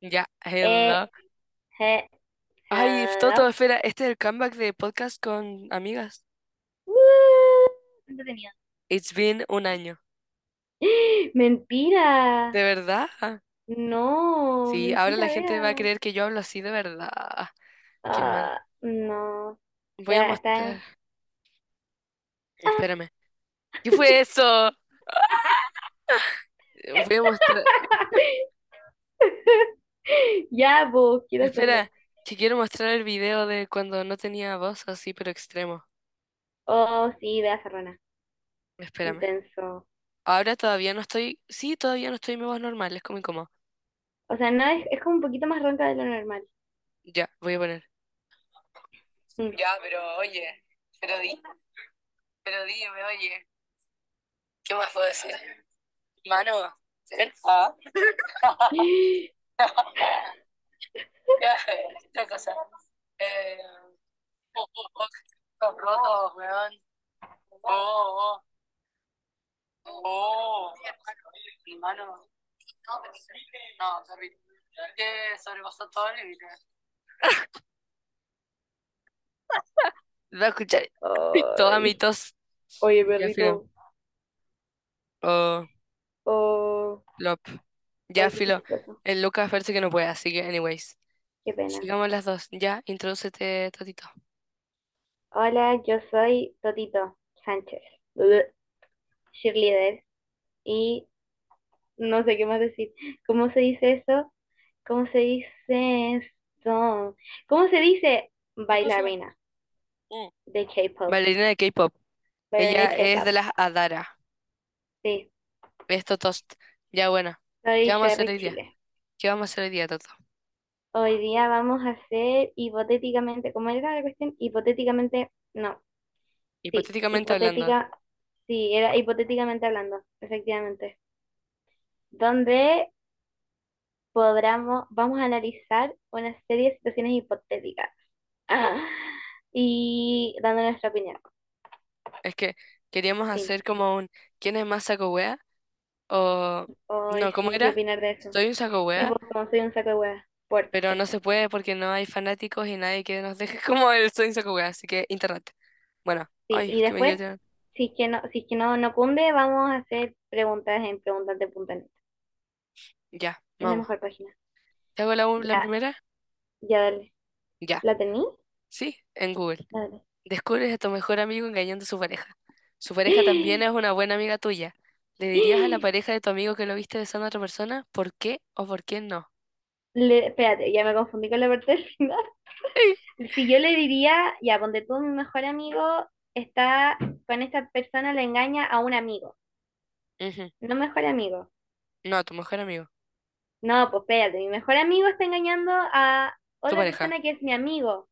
Ya, Eh, hello. he- Ay, hello. Toto, espera, este es el comeback de podcast con amigas. Uh, entretenido. It's been un año. Mentira. ¿De verdad? No, Sí, ahora la gente va a creer que yo hablo así de verdad. Qué mal. Ah, no. Voy a Ya está. mostrar. Espérame. ¿Qué fue eso? Voy a mostrar. Ya, pues, quiero hacerlo. Espera, que quiero mostrar el video de cuando no tenía voz así, pero extremo. Oh, sí, vea, Serrana. Espérame. Intenso. Ahora todavía no estoy. Sí, todavía no estoy en mi voz normal, es como incómodo. O sea, no es, es como un poquito más ronca de lo normal. Ya, voy a poner. Mm. Ya, pero oye, pero di, pero dime, oye, ¿qué más puedo decir? Mano. Ah. Ya, esta cosa. Eh, oh, oh, oh, estos rotos, weón. Oh, oh, oh. Mi mano. No, sorry. Que sobrepasó todo el límite. Va a escuchar toda mi tos. oye, perrito. Oh, Oh, plop. Ya, filo. El Lucas parece que no puede, así que, anyways. Qué pena. Sigamos las dos. Ya, introdúcete, Totito. Hola, yo soy Totito Sánchez, cheerleader, y no sé qué más decir. ¿Cómo se dice eso? ¿Cómo se dice esto? ¿Cómo se dice ¿Qué cosa? bailarina Mm. de K-pop? Bailarina de K-pop. Bailarina Ella de es de las Adara. Sí, Esto tost. Ya, bueno. ¿Qué vamos a hacer Cherry hoy día? Chile. ¿Qué vamos a hacer hoy día, Toto? Hoy día vamos a hacer hipotéticamente, ¿cómo era la cuestión? Hipotéticamente, no, sí, Hipotéticamente hablando. hipotética, sí, era hipotéticamente hablando, efectivamente. Donde podamos, vamos a analizar una serie de situaciones hipotéticas Ah, y dando nuestra opinión. Es que queríamos Sí, hacer como un ¿quién es más saco wea? O no, ¿cómo sí, ¿qué era? opinar de eso? Soy un saco como soy un saco de hueá, por pero no se puede porque no hay fanáticos y nadie que nos deje como el soy un saco wea, así que internet. Bueno, Sí, ay, y después, si es que no, si es que no, no cunde, vamos a hacer preguntas en preguntas de punto net. Ya, Es la vamos. mejor página. ¿Te hago la, u- la Ya, primera? ya dale. Ya. ¿La tení? Sí, en Google. Dale. Descubres a tu mejor amigo engañando a su pareja. Su pareja también es una buena amiga tuya. ¿Le dirías a la pareja de tu amigo que lo viste besando a otra persona? ¿Por qué o por qué no? Le, espérate, ya me confundí con la parte del final. Si yo le diría, ya, ponte tú, mi mejor amigo está con esta persona, le engaña a un amigo, no mejor amigo. No, tu mejor amigo. No, pues espérate, mi mejor amigo está engañando a otra pareja. persona que es mi amigo.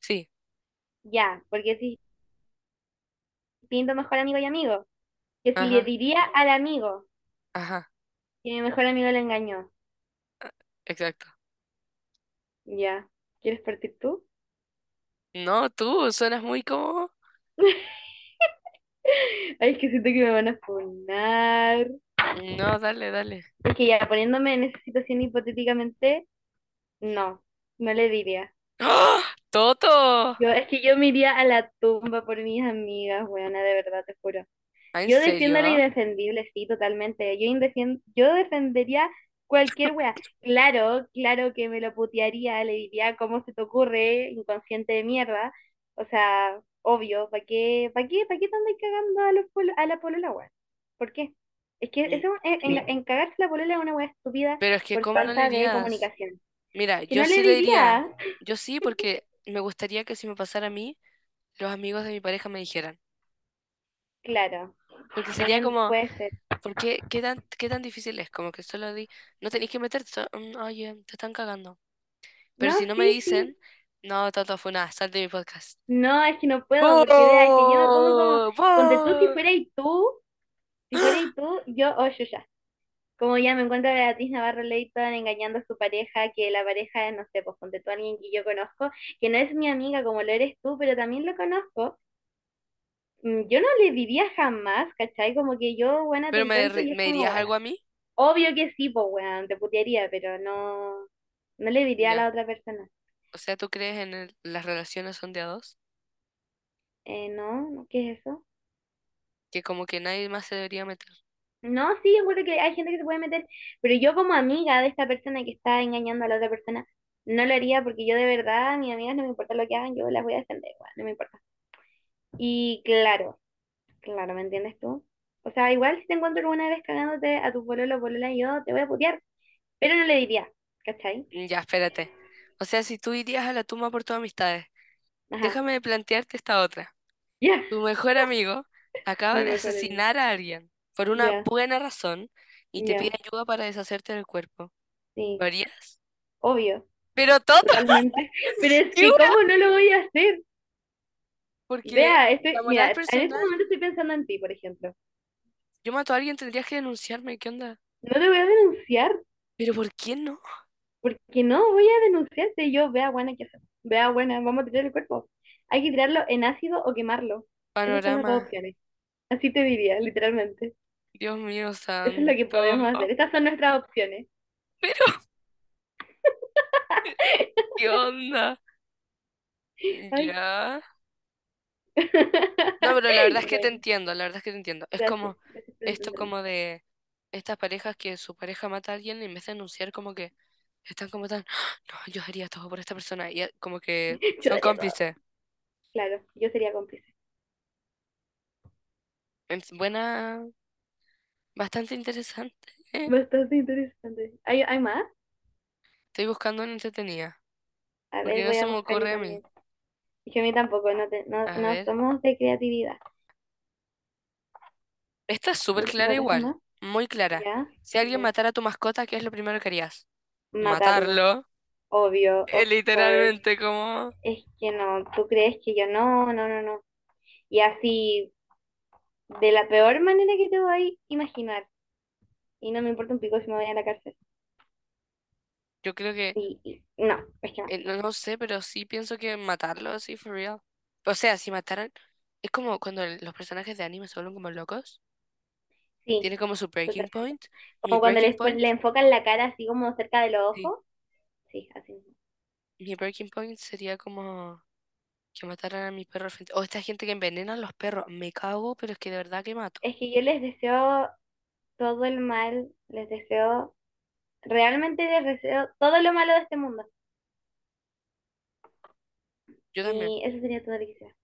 Sí. Ya, porque es distinto mejor amigo y amigo. Que si le diría al amigo Ajá. que mi mejor amigo le engañó. Exacto. Ya, ¿quieres partir tú? No, tú suenas muy como... Ay, es que siento que me van a funar. No, dale, dale. Es que ya poniéndome en esa situación hipotéticamente, no, no le diría. ¡Ah! ¡Toto! Yo, es que yo me iría a la tumba por mis amigas, weona, de verdad, te juro. ¿Ah, ¿En Yo defiendo lo serio? indefendible, sí, totalmente. Yo, yo defendería cualquier wea. Claro, claro que me lo putearía, le diría cómo se te ocurre, inconsciente de mierda. O sea, obvio, ¿para qué, para qué, para qué te andas cagando a, los polo- a la polola, wea? ¿Por qué? Es que eso, en, en, en cagarse la polola es una wea estúpida Pero es que, por ¿cómo no le falta de dirías? comunicación. Mira, yo no sí le diría. diría, Yo sí, porque me gustaría que si me pasara a mí, los amigos de mi pareja me dijeran. claro, Porque sería como, puede ser. ¿por qué? ¿Qué tan, qué tan difícil es? Como que solo di, no tenéis que meterte, so- mm, oye, te están cagando. Pero No, si no me sí, dicen, no, Toto, fue nada, sal de mi podcast. No, es que no puedo, porque vea, que yo me pongo como, ¡Oh! ponte tú si ¡Oh! fueras tú, si fueras tú, yo, oh, yo ya. Como ya me encuentro a Beatriz Navarro Leighton engañando a su pareja, que la pareja, no sé, pues ponte tú a alguien que yo conozco, que no es mi amiga como lo eres tú, pero también lo conozco, yo no le diría jamás, ¿cachai? Como que yo, buena, ¿Pero me, es me dirías algo a mí? Obvio que sí, pues, weón, te putearía, pero no, no le diría a la otra persona. O sea, ¿tú crees en el- las relaciones son de a dos? Eh, no, no, ¿qué es eso? Que como que nadie más se debería meter. No, sí, yo creo que hay gente que se puede meter, pero yo como amiga de esta persona que está engañando a la otra persona, no lo haría porque yo de verdad, mis amigas no me importa lo que hagan, yo las voy a defender, weón, no me importa. Y claro, claro, ¿me entiendes tú? O sea, igual si te encuentro alguna vez cagándote a tu pololo polola, yo te voy a putear, pero no le diría, ¿cachai? Ya, espérate. O sea, si tú irías a la tumba por tus amistades, Ajá, déjame plantearte esta otra. ya, Tu mejor amigo acaba de asesinar a alguien por una buena razón y te pide ayuda para deshacerte del cuerpo. sí, ¿Lo harías? obvio, Pero todo, totalmente. Pero es ¿qué que? ¿cómo no lo voy a hacer? Porque Vea, estoy, la mira, en este momento estoy pensando en ti, por ejemplo. yo mato a alguien, tendrías que denunciarme, ¿qué onda? No te voy a denunciar, Pero ¿por qué no? porque no voy a denunciarte. Yo, vea, buena, ¿qué hacer? Vea, buena, vamos a tirar el cuerpo. Hay que tirarlo en ácido o quemarlo. Panorama, opciones. Así te diría, literalmente. Dios mío Eso es lo que santo. podemos hacer. Estas son nuestras opciones. Pero, ¿qué onda? Ay. Ya. No, pero la verdad es que te entiendo, la verdad es que te entiendo. Es gracias. como Gracias por esto entenderme. como de estas parejas que su pareja mata a alguien y en vez de denunciar como que están como tan, "Ah, no, yo haría todo por esta persona y eh, como que Yo son todo. cómplices. Claro, yo sería cómplice. Es buena, bastante interesante. ¿eh? Bastante interesante. ¿Hay, hay más? Estoy buscando una entretenida, A porque ver, no voy se a me buscar yo ocurre a mí. también. Es que a mí tampoco, no, te- no, A no ver, somos de creatividad. esta es súper clara ¿Buscas igual, muy clara. Ya, Si alguien matara a tu mascota, ¿qué es lo primero que harías? Matarlo. Matarlo. Obvio, of course. literalmente como... Es que no, ¿tú crees que yo no? No, no, no. Y así, de la peor manera que te voy a imaginar. Y no me importa un pico si me voy a la cárcel. Yo creo que Y, no, es que no. Eh, no, no sé, pero sí pienso que matarlo así, for real. O sea, si mataran, es como cuando el- los personajes de anime se vuelven como locos. Sí, Tiene como su breaking point. Mi Como cuando breaking les pon- point, le enfocan la cara así como cerca de los sí. ojos. Sí, así mismo. Mi breaking point sería como que mataran a mi perro al frente. O esta gente que envenena a los perros. Me cago, pero es que de verdad que mato. Es que yo les deseo todo el mal, les deseo, realmente les deseo todo lo malo de este mundo. Yo también. Y eso sería todo lo que quisiera.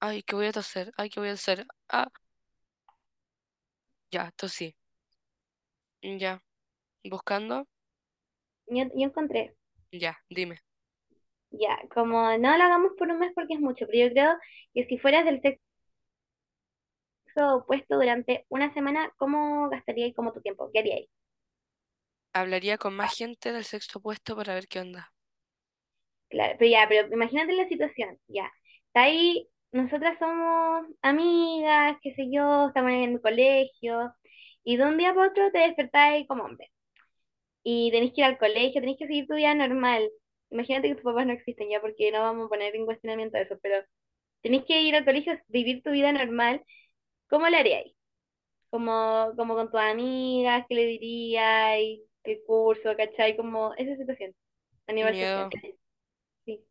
Ay, que voy a toser. Ay, que voy a toser. Ah, ya, tosí. Ya. Buscando. Yo, yo encontré, Ya, dime. ya, como no lo hagamos por un mes porque es mucho, pero yo creo que si fueras del sexo opuesto durante una semana, ¿cómo gastaríais como tu tiempo? ¿Qué haríais? Hablaría con más gente del sexto puesto para ver qué onda. Claro, pero ya, pero imagínate la situación, ya. Está ahí, nosotras somos amigas, qué sé yo, estamos en el colegio, y de un día para otro te despertáis como hombre. y tenés que ir al colegio, tenés que seguir tu vida normal. Imagínate que tus papás no existen ya porque no vamos a poner en cuestionamiento eso, pero tenés que ir al colegio, vivir tu vida normal. ¿Cómo lo haríais? Como, como con tus amigas, ¿qué le diríais? El curso, ¿cachai? Como esa situación a nivel social. miedo. Sí.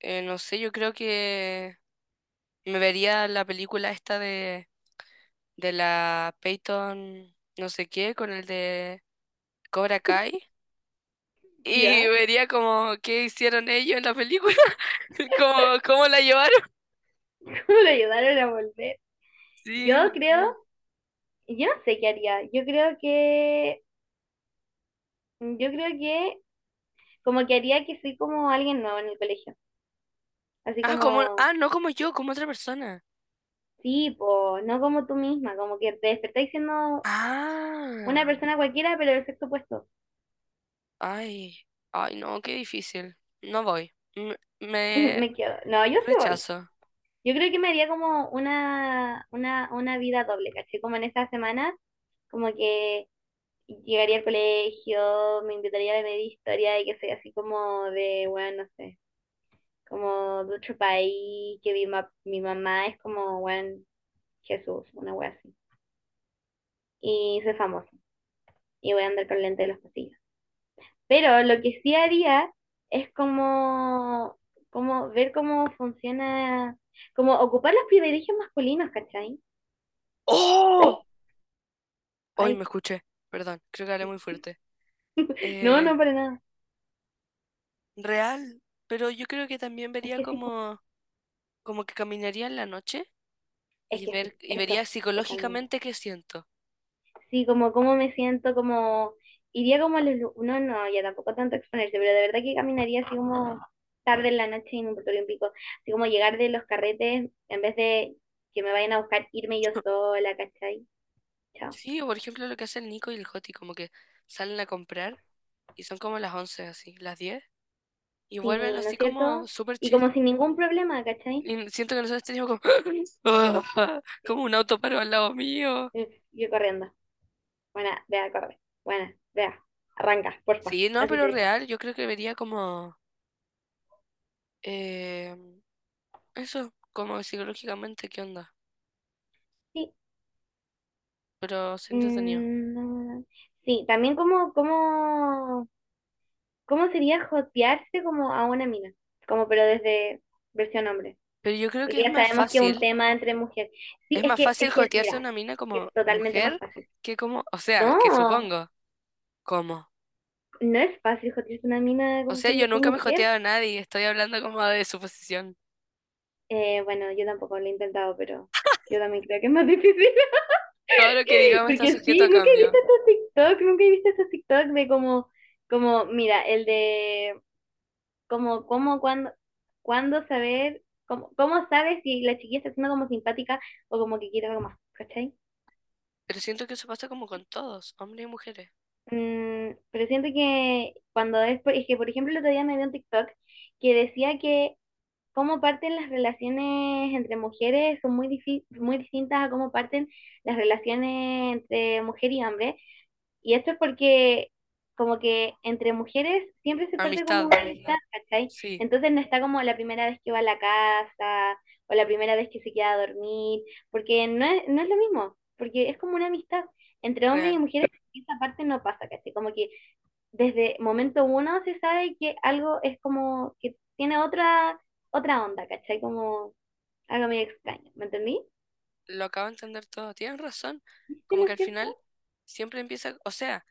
Eh, no sé, yo creo que me vería la película esta de, de la Peyton no sé qué con el de Cobra Kai y ¿Ya? vería como qué hicieron ellos en la película, cómo, cómo la llevaron. ¿Cómo lo ayudaron a volver? Yo Sí, creo, sí. yo no sé qué haría. Yo creo que, yo creo que como que haría que soy como alguien nuevo en el colegio. Así Ah, como, como ah, no como yo, como otra persona. Sí, pues, no como tú misma, como que te despertáis siendo una Ah, persona cualquiera, pero del sexo opuesto. ay, ay, no, qué difícil. No voy. Me, me Me quedo. No, yo sí voy. rechazo. Yo creo que me haría como una, una, una vida doble, ¿caché? Como en esas semanas, como que llegaría al colegio, me invitaría a ver historia y que sea así como de, bueno, no sé, como de otro país, que mi, ma- mi mamá es como, bueno, Jesús, una wea así. y soy famosa. Y voy a andar con lente de los pasillos. Pero lo que sí haría es como, como ver cómo funciona, como ocupar los privilegios masculinos, ¿cachai? ¡Oh! Hoy me Ay, escuché, perdón, creo que hablé muy fuerte. no, Eh, no para nada. real, pero yo creo que también vería como, como que caminaría en la noche es y que ver sí, y eso, vería totalmente. psicológicamente qué siento. Sí, como cómo me siento, como iría como a los, lu- no, no, ya tampoco tanto exponerse, pero de verdad que caminaría así como tarde en la noche importaría un pico, así como llegar de los carretes en vez de que me vayan a buscar, irme yo sola, ¿cachai? Sí, o por ejemplo lo que hace el Nico y el Joti, como que salen a comprar y son como las 11 así, las 10 y vuelven Sí, ¿no así como súper Y como sin ningún problema, ¿cachai? Y siento que nosotros teníamos como, como un auto parado al lado mío. Yo, corriendo. Buena, vea, corre. Buena, vea. Arranca, porfa. Sí, no, pero real, yo creo que vería como eh, eso, como psicológicamente, ¿qué onda? Pero se entretenido. Mm. Sí, también como, como, ¿cómo sería jotearse como a una mina? Como pero desde versión hombre. Pero yo creo que Porque es ya más sabemos que es un fácil, tema entre mujeres. Sí, es es más que, fácil es que, jotearse a mira, una mina es como totalmente más mujer fácil. que como, o sea, que No, supongo, como. no es fácil jotearse una mina O como sea, yo nunca me he mujer. joteado a nadie, estoy hablando como de su posición. Eh, bueno, yo tampoco lo he intentado, pero yo también creo que es más difícil. Todo lo que digamos está Porque sujeto sí, a nunca he visto esos TikTok, nunca he visto esos TikTok de como, como, mira, el de como, como, cuando, cuándo saber, como, cómo sabes si la chiquilla está siendo como simpática o como que quiere algo más, ¿cachai? Pero siento que eso pasa como con todos, hombres y mujeres. Mm, pero siento que cuando es, por- es que por ejemplo el otro día me vi un TikTok que decía que cómo parten las relaciones entre mujeres son muy, muy distintas a cómo parten las relaciones entre mujer y hombre Y esto es porque como que entre mujeres siempre se parte como una amistad, ¿cachai? sí, Entonces no está como la primera vez que va a la casa o la primera vez que se queda a dormir, porque no es, no es lo mismo, porque es como una amistad. Entre hombres y mujeres esa parte no pasa, ¿cachai? Como que desde momento uno se sabe que algo es como que tiene otra, otra onda, ¿cachai? Como algo medio extraño, ¿me entendí? Lo acabo de entender todo. Tienes razón. ¿Viste Como que al final siempre empieza, o sea,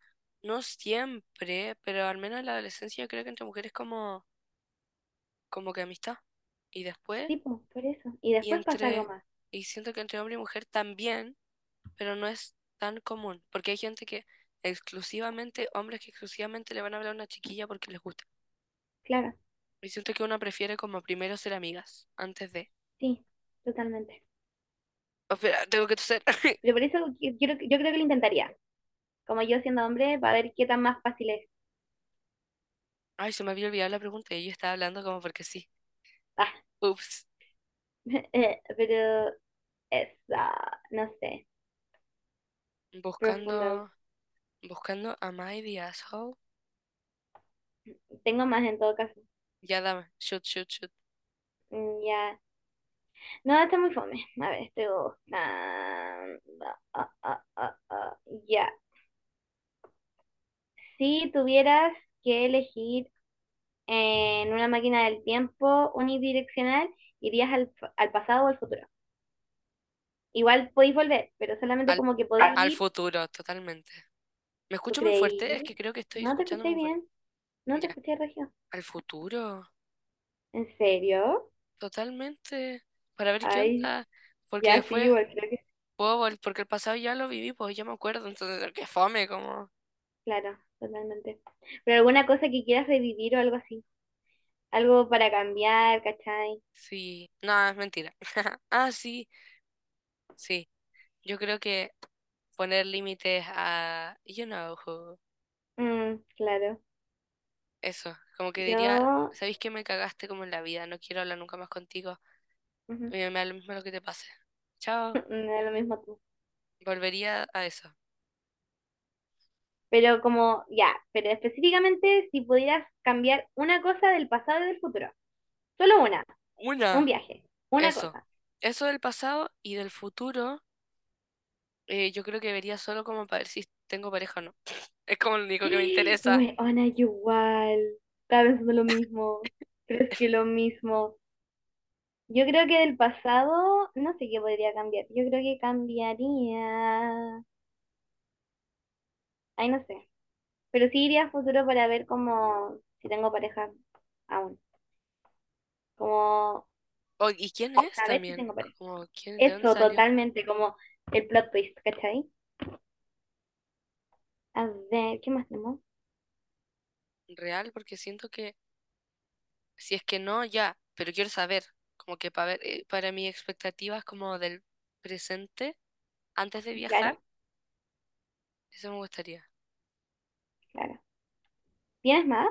no siempre, pero al menos en la adolescencia yo creo que entre mujeres como, como que amistad. Y después, Sí, pues, por eso. Y y después pasa algo más, y siento que entre hombre y mujer también, pero no es tan común. Porque hay gente que exclusivamente, hombres que exclusivamente le van a hablar a una chiquilla porque les gusta. claro. Y siento que uno prefiere como primero ser amigas antes de. Sí, totalmente. Oh, espera, tengo que toser. Pero por eso quiero, yo creo que lo intentaría. Como yo siendo hombre, para ver qué tan más fácil es. Ay, se me había olvidado la pregunta y yo estaba hablando como porque sí. Ah, Ups. eh, pero esa, no sé. Buscando, buscando Am I the asshole? Tengo más en todo caso. Ya dame, shoot, shoot, shoot. Mm, Ya. No, está muy fome. A ver, estoy buscando. Ah, ah, ah, ah, Ya. Si tuvieras que elegir en una máquina del tiempo unidireccional, ¿irías al, al pasado o al futuro? Igual podéis volver, pero solamente Al, como que podéis al ir futuro, totalmente. ¿Me ¿Tú escucho muy fuerte? Es creí? que creo que estoy No te escuchando escuché muy fuerte. bien. No te escuché, Regio. al futuro, ¿En serio? totalmente. Para ver qué Ay, onda. Porque ya sí, después igual creo que sí. puedo vol- porque el pasado ya lo viví, pues ya me acuerdo. Entonces, qué fome, como. Claro, totalmente. Pero alguna cosa que quieras revivir o algo así. Algo para cambiar, ¿cachai? Sí, no, es mentira. Ah, sí, sí. Yo creo que poner límites a, you know who. Mm, claro. Eso, como que diría, Yo, ¿sabéis que me cagaste como en la vida? No quiero hablar nunca más contigo. Me, me da lo mismo lo que te pase. Chao. me da lo mismo tú. Volvería a eso. Pero como, ya, pero específicamente si pudieras cambiar una cosa del pasado y del futuro. Solo una, un Una, viaje, una eso. cosa. Eso del pasado y del futuro. Eh, yo creo que vería solo como para ver si tengo pareja o no. Es como lo único que me interesa. Yo igual. Estaba pensando lo mismo. Es que lo mismo. Yo creo que del pasado, no sé qué podría cambiar. Yo creo que cambiaría. Ay, no sé. Pero sí iría a futuro para ver como si tengo pareja aún. Como Oh, ¿y quién es saber si también? tengo pareja. Como, ¿quién, de dónde Eso, salió? totalmente, como el plot twist, ¿cachai? A ver, ¿qué más tenemos? Real, porque siento que si es que no, ya, pero quiero saber, como que para ver, eh, para mis expectativas como del presente, antes de viajar, Claro, eso me gustaría. claro. ¿Tienes más?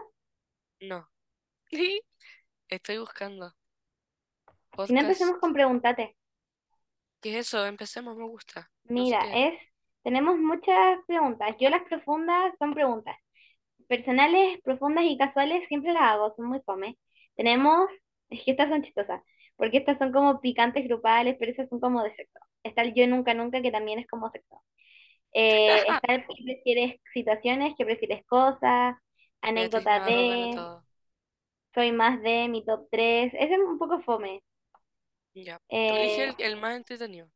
No. Estoy buscando Si no podcast. empecemos con pregúntate. ¿Qué es eso? Empecemos, me gusta. No sé Mira, qué. es, tenemos muchas preguntas. Yo las profundas son preguntas. Personales, profundas y casuales siempre las hago, son muy fome. Tenemos, es que estas son chistosas, porque estas son como picantes grupales, pero esas son como de sexo. Está el yo nunca nunca, que también es como sexo. Eh, está el que prefieres situaciones, que prefieres cosas, gana de, soy más de mi top 3. Ese es un poco fome. Ya. Elige Eh, el, el más entretenido.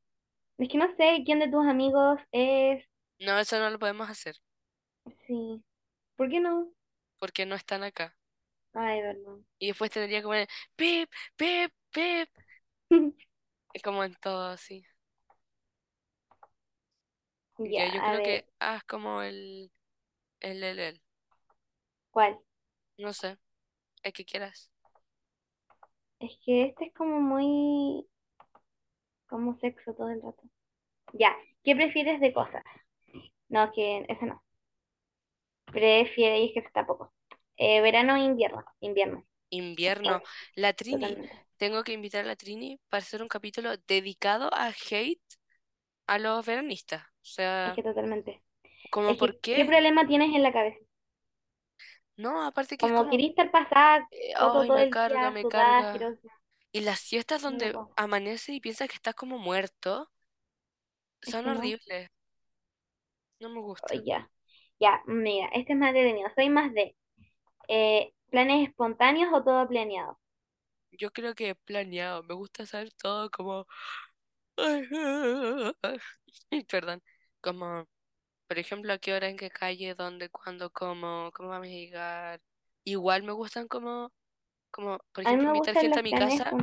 Es que no sé quién de tus amigos es. No, eso no lo podemos hacer, Sí. ¿Por qué no? porque no están acá. Ay, verdad. Y después tendría que poner pip, pip, pip. Como en todo así. Ya, yo a creo ver, que haz como el, el, el, el. ¿cuál? No sé, el que quieras. Es que este es como muy, como sexo todo el rato. Ya, ¿qué prefieres de cosas? No, que ese no. Prefiere, y es que ese tampoco. Eh, verano o invierno. Invierno, Invierno. La Trini. totalmente. Tengo que invitar a la Trini para hacer un capítulo dedicado a hate a los veranistas. O Es sea, que totalmente. como Es por que, ¿qué qué. problema tienes en la cabeza? No, aparte que es Como como, querís estar pasada, eh, poto ay, todo me el carga, día, me sudada, carga. asquerosa. Y las siestas No, donde po. amanece y piensas que estás como muerto Es son no. horribles. No me Oh, gustan. ya. Ya, mira, este es más detenido. Soy más de eh, planes espontáneos o todo planeado. Yo creo que planeado. Me gusta saber todo como... Perdón. Como, por ejemplo, a qué hora, en qué calle, dónde, cuándo, cómo, cómo vamos a llegar. Igual me gustan como, como, por ejemplo, invitar gente a mi planes casa,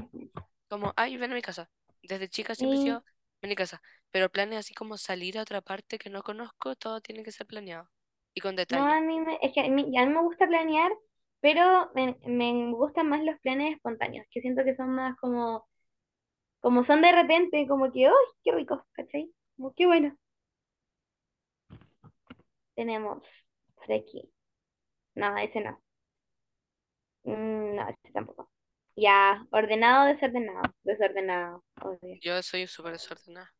como, ay, ven a mi casa. Desde chica siempre he Sí, sido, ven a mi casa. Pero planes así como salir a otra parte que no conozco, todo tiene que ser planeado. Y con no, a detalle. mí me, es que a mí, a mí me gusta planear, pero me, me gustan más los planes espontáneos, que siento que son más como, como son de repente, como que, ¡ay, qué rico! ¿Cachai? Como qué bueno. Tenemos por aquí. No, ese no. Mm, no, ese tampoco. Ya, ordenado, desordenado. Desordenado, obvio. Yo soy súper desordenada.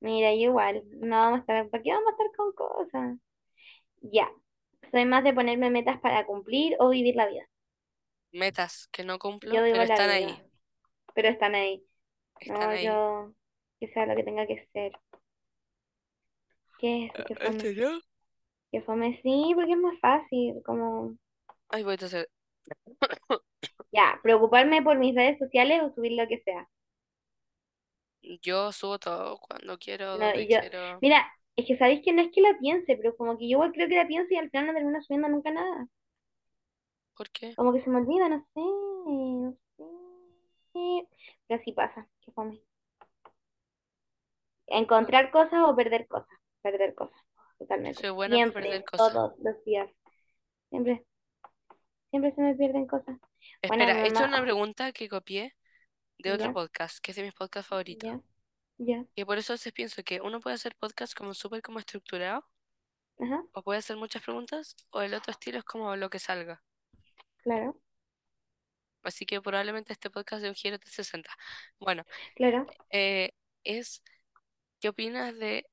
Mira, yo igual, no vamos a estar, ¿para qué vamos a estar con cosas? Ya, soy más de ponerme metas para cumplir o vivir la vida. Metas que no Yo cumplo, vivo pero la están ahí. vida, pero están ahí. Están No, ahí. yo, que sea lo que tenga que ser. ¿Qué es eso? ¿Qué fome? Este yo. ¿Qué fome? Sí, porque es más fácil, como, Ay, voy a hacer. ya, preocuparme por mis redes sociales o subir lo que sea. Yo subo todo cuando quiero, No, donde yo, quiero. mira, es que sabéis que no es que la piense, pero como que yo igual creo que la pienso y al final no termino subiendo nunca nada. ¿Por qué? Como que se me olvida, no sé, no sé. Pero así pasa, qué fome. Encontrar cosas o perder cosas. Perder cosas, yo totalmente. soy buena para perder Siempre, cosas. todos los días. Siempre, siempre se me pierden cosas. Bueno, Espera, es mamá, una pregunta que copié de otro ya, podcast, que es de mis podcasts favoritos. ya, ya, Y por eso a veces pienso que uno puede hacer podcast como súper como estructurado, ajá, o puede hacer muchas preguntas, o el otro estilo es como lo que salga. claro, Así que probablemente este podcast de un giro de 60. Bueno, claro, eh, es, ¿qué opinas de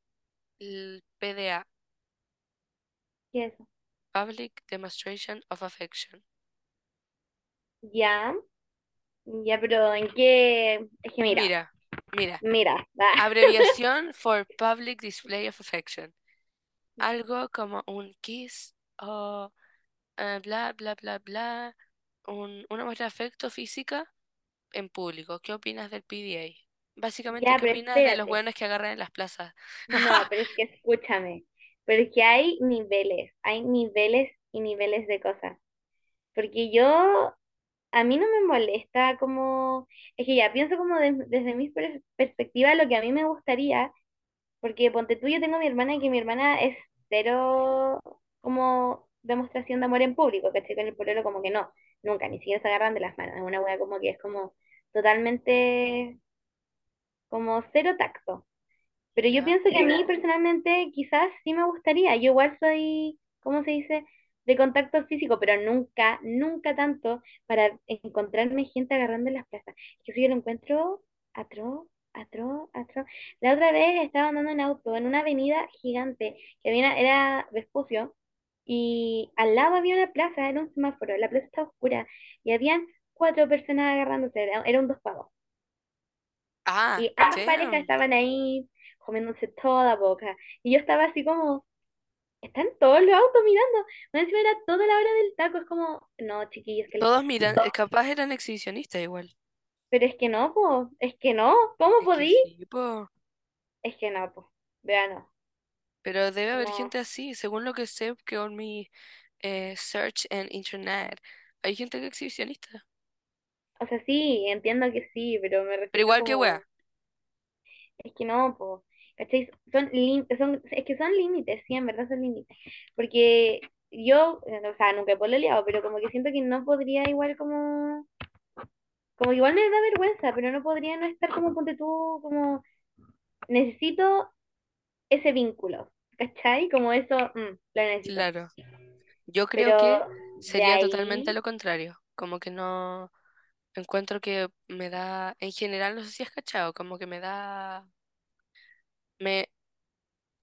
el PDA, ¿qué es eso? Public Demonstration of Affection? Ya, ya, pero ¿en qué? Es que mira, Mira. Mira, Mira, abreviación for Public Display of Affection. Algo como un kiss o eh, bla, bla, bla, bla. Un, una muestra de afecto física en público. ¿Qué opinas del PDA? Básicamente, ya, ¿qué opinas de los buenos que agarran en las plazas? No, pero es que escúchame. Pero es que hay niveles, hay niveles y niveles de cosas. Porque yo, a mí no me molesta como, es que ya pienso como de- desde mi per- perspectiva lo que a mí me gustaría, porque ponte tú, yo tengo a mi hermana y que mi hermana es cero como demostración de amor en público, ¿cachai? Con el pololo como que no, nunca, ni siquiera se agarran de las manos, es una wea como que es como totalmente como cero tacto. Pero yo ¿Ya? pienso que a mí personalmente quizás sí me gustaría. Yo igual soy, ¿cómo se dice? De contacto físico, pero nunca, nunca tanto para encontrarme gente agarrando en las plazas. Que eso yo lo encuentro atroz, atroz, atroz. La otra vez estaba andando en auto en una avenida gigante que había, era Vespucio y al lado había una plaza, era un semáforo, la plaza estaba oscura y habían cuatro personas agarrándose, era, un dos pagos. Ah, Y ambas parejas damn. estaban ahí comiéndose toda boca. Y yo estaba así como, están todos los autos mirando. Más encima era toda la hora del taco. Es como, no, chiquillos, ¿qué les Todos pasa? miran, eh, capaz eran exhibicionistas igual. Pero es que no, po. Es que no. ¿Cómo Es que podí? sí, po. Es que no, po. Vea, no. Pero debe haber No. gente así, según lo que sé que en mi eh, search en internet. Hay gente que es exhibicionista. O sea, sí, entiendo que sí, pero me Pero refiero igual que como, wea. es que no, po. ¿Cachai? Son, son, es que son límites, sí, en verdad son límites. Porque yo, o sea, nunca he pololeado, pero como que siento que no podría igual como Como igual me da vergüenza, pero no podría no estar como ponte tú, como necesito ese vínculo, ¿cachai? Como eso, mm, lo necesito. Claro. Yo creo que Pero sería totalmente lo contrario. Como que no encuentro que me da, en general, no sé si has cachado, como que me da, me,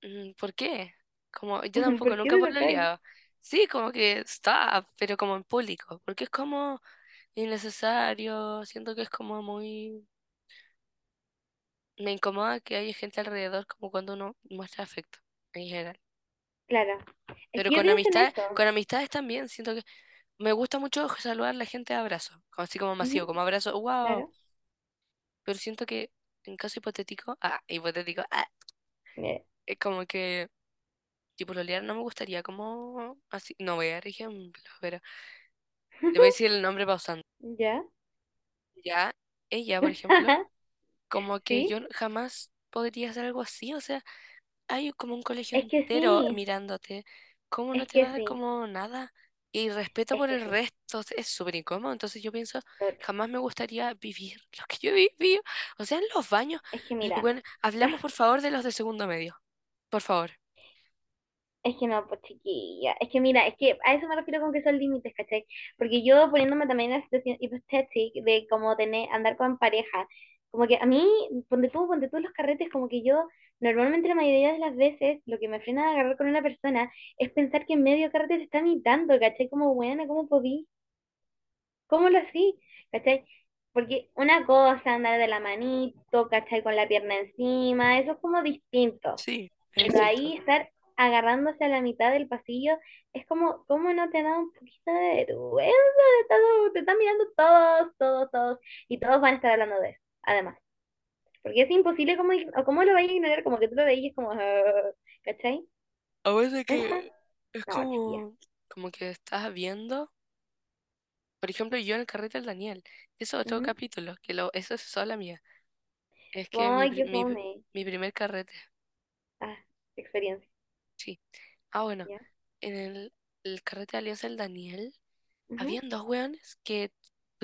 mm, ¿por qué? Como yo tampoco ¿por qué nunca pololeado. Sí, como que está, pero como en público, porque es como innecesario, siento que es como muy, me incomoda que haya gente alrededor como cuando uno muestra afecto, en general. Claro, es Pero que yo con pienso en amistad, eso. con amistades también, siento que me gusta mucho saludar a la gente de abrazo, como así como Ujú, masivo, como abrazo, wow. claro. Pero siento que en caso hipotético, ah, hipotético, ah, Eh, es como que tipo lolear no me gustaría como así, no voy a dar ejemplo, pero le voy a decir el nombre pausando. ¿Ya? Ya, ella, por ejemplo, como que ¿Sí? yo jamás podría hacer algo así, o sea, hay como un colegio Es que entero sí, mirándote, ¿cómo no es te va a dar sí, como nada? Y respeto es por el resto, es súper incómodo, entonces yo pienso, jamás me gustaría vivir lo que yo he vivido, o sea, en los baños, Es que mira, bueno, hablamos por favor de los de segundo medio, por favor. Es que no, pues chiquilla. Es que mira, es que a eso me refiero con que son límites, ¿cachai? Porque yo poniéndome también en la situación hipotética de como tener, andar con pareja, como que a mí, ponte tú, ponte tú los carretes, como que yo, normalmente la mayoría de las veces, lo que me frena de agarrar con una persona es pensar que en medio carrete te está imitando, ¿cachai? Como, buena, ¿cómo podí? ¿Cómo lo así? ¿Cachai? Porque una cosa, andar de la manito, ¿cachai? Con la pierna encima, eso es como distinto. Sí, Pero distinto. ahí estar agarrándose a la mitad del pasillo es como, ¿cómo no te da un poquito de vergüenza? De todo- te están mirando todos, todos, todos, y todos van a estar hablando de eso, además. Porque es imposible, como, o cómo lo vayas a ignorar, como que tú lo veías como, "Ah", ¿cachai? A veces Esa, que es no, chiquilla. como, como que estás viendo, por ejemplo, yo en el carrete del Daniel, eso es otro capítulo, que lo, eso es sola mía, es que mi, Ay, mi, mi primer carrete, Ah, experiencia. sí. Ah, bueno, ¿Ya? en el, el carrete de Alianza del Daniel, habían dos weones que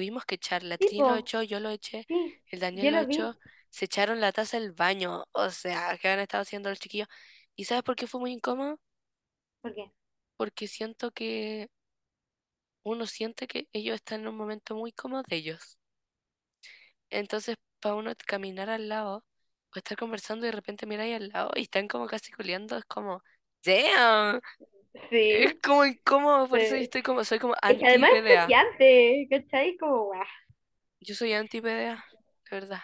tuvimos que echar, la Trini lo echó, yo lo eché, sí, el Daniel lo lo echó, se echaron la taza del baño, o sea, ¿qué han estado haciendo los chiquillos? ¿Y sabes por qué fue muy incómodo? ¿Por qué? Porque siento que uno siente que ellos están en un momento muy cómodo de ellos. Entonces, para uno caminar al lado o estar conversando y de repente mira ahí al lado y están como casi culiando, es como, damn, es Sí, como incómodo, por eso sí. estoy como, soy como Es además es anti-PDA. choqueante, ¿cachai? Como, guau. Yo soy anti-PDA, de verdad.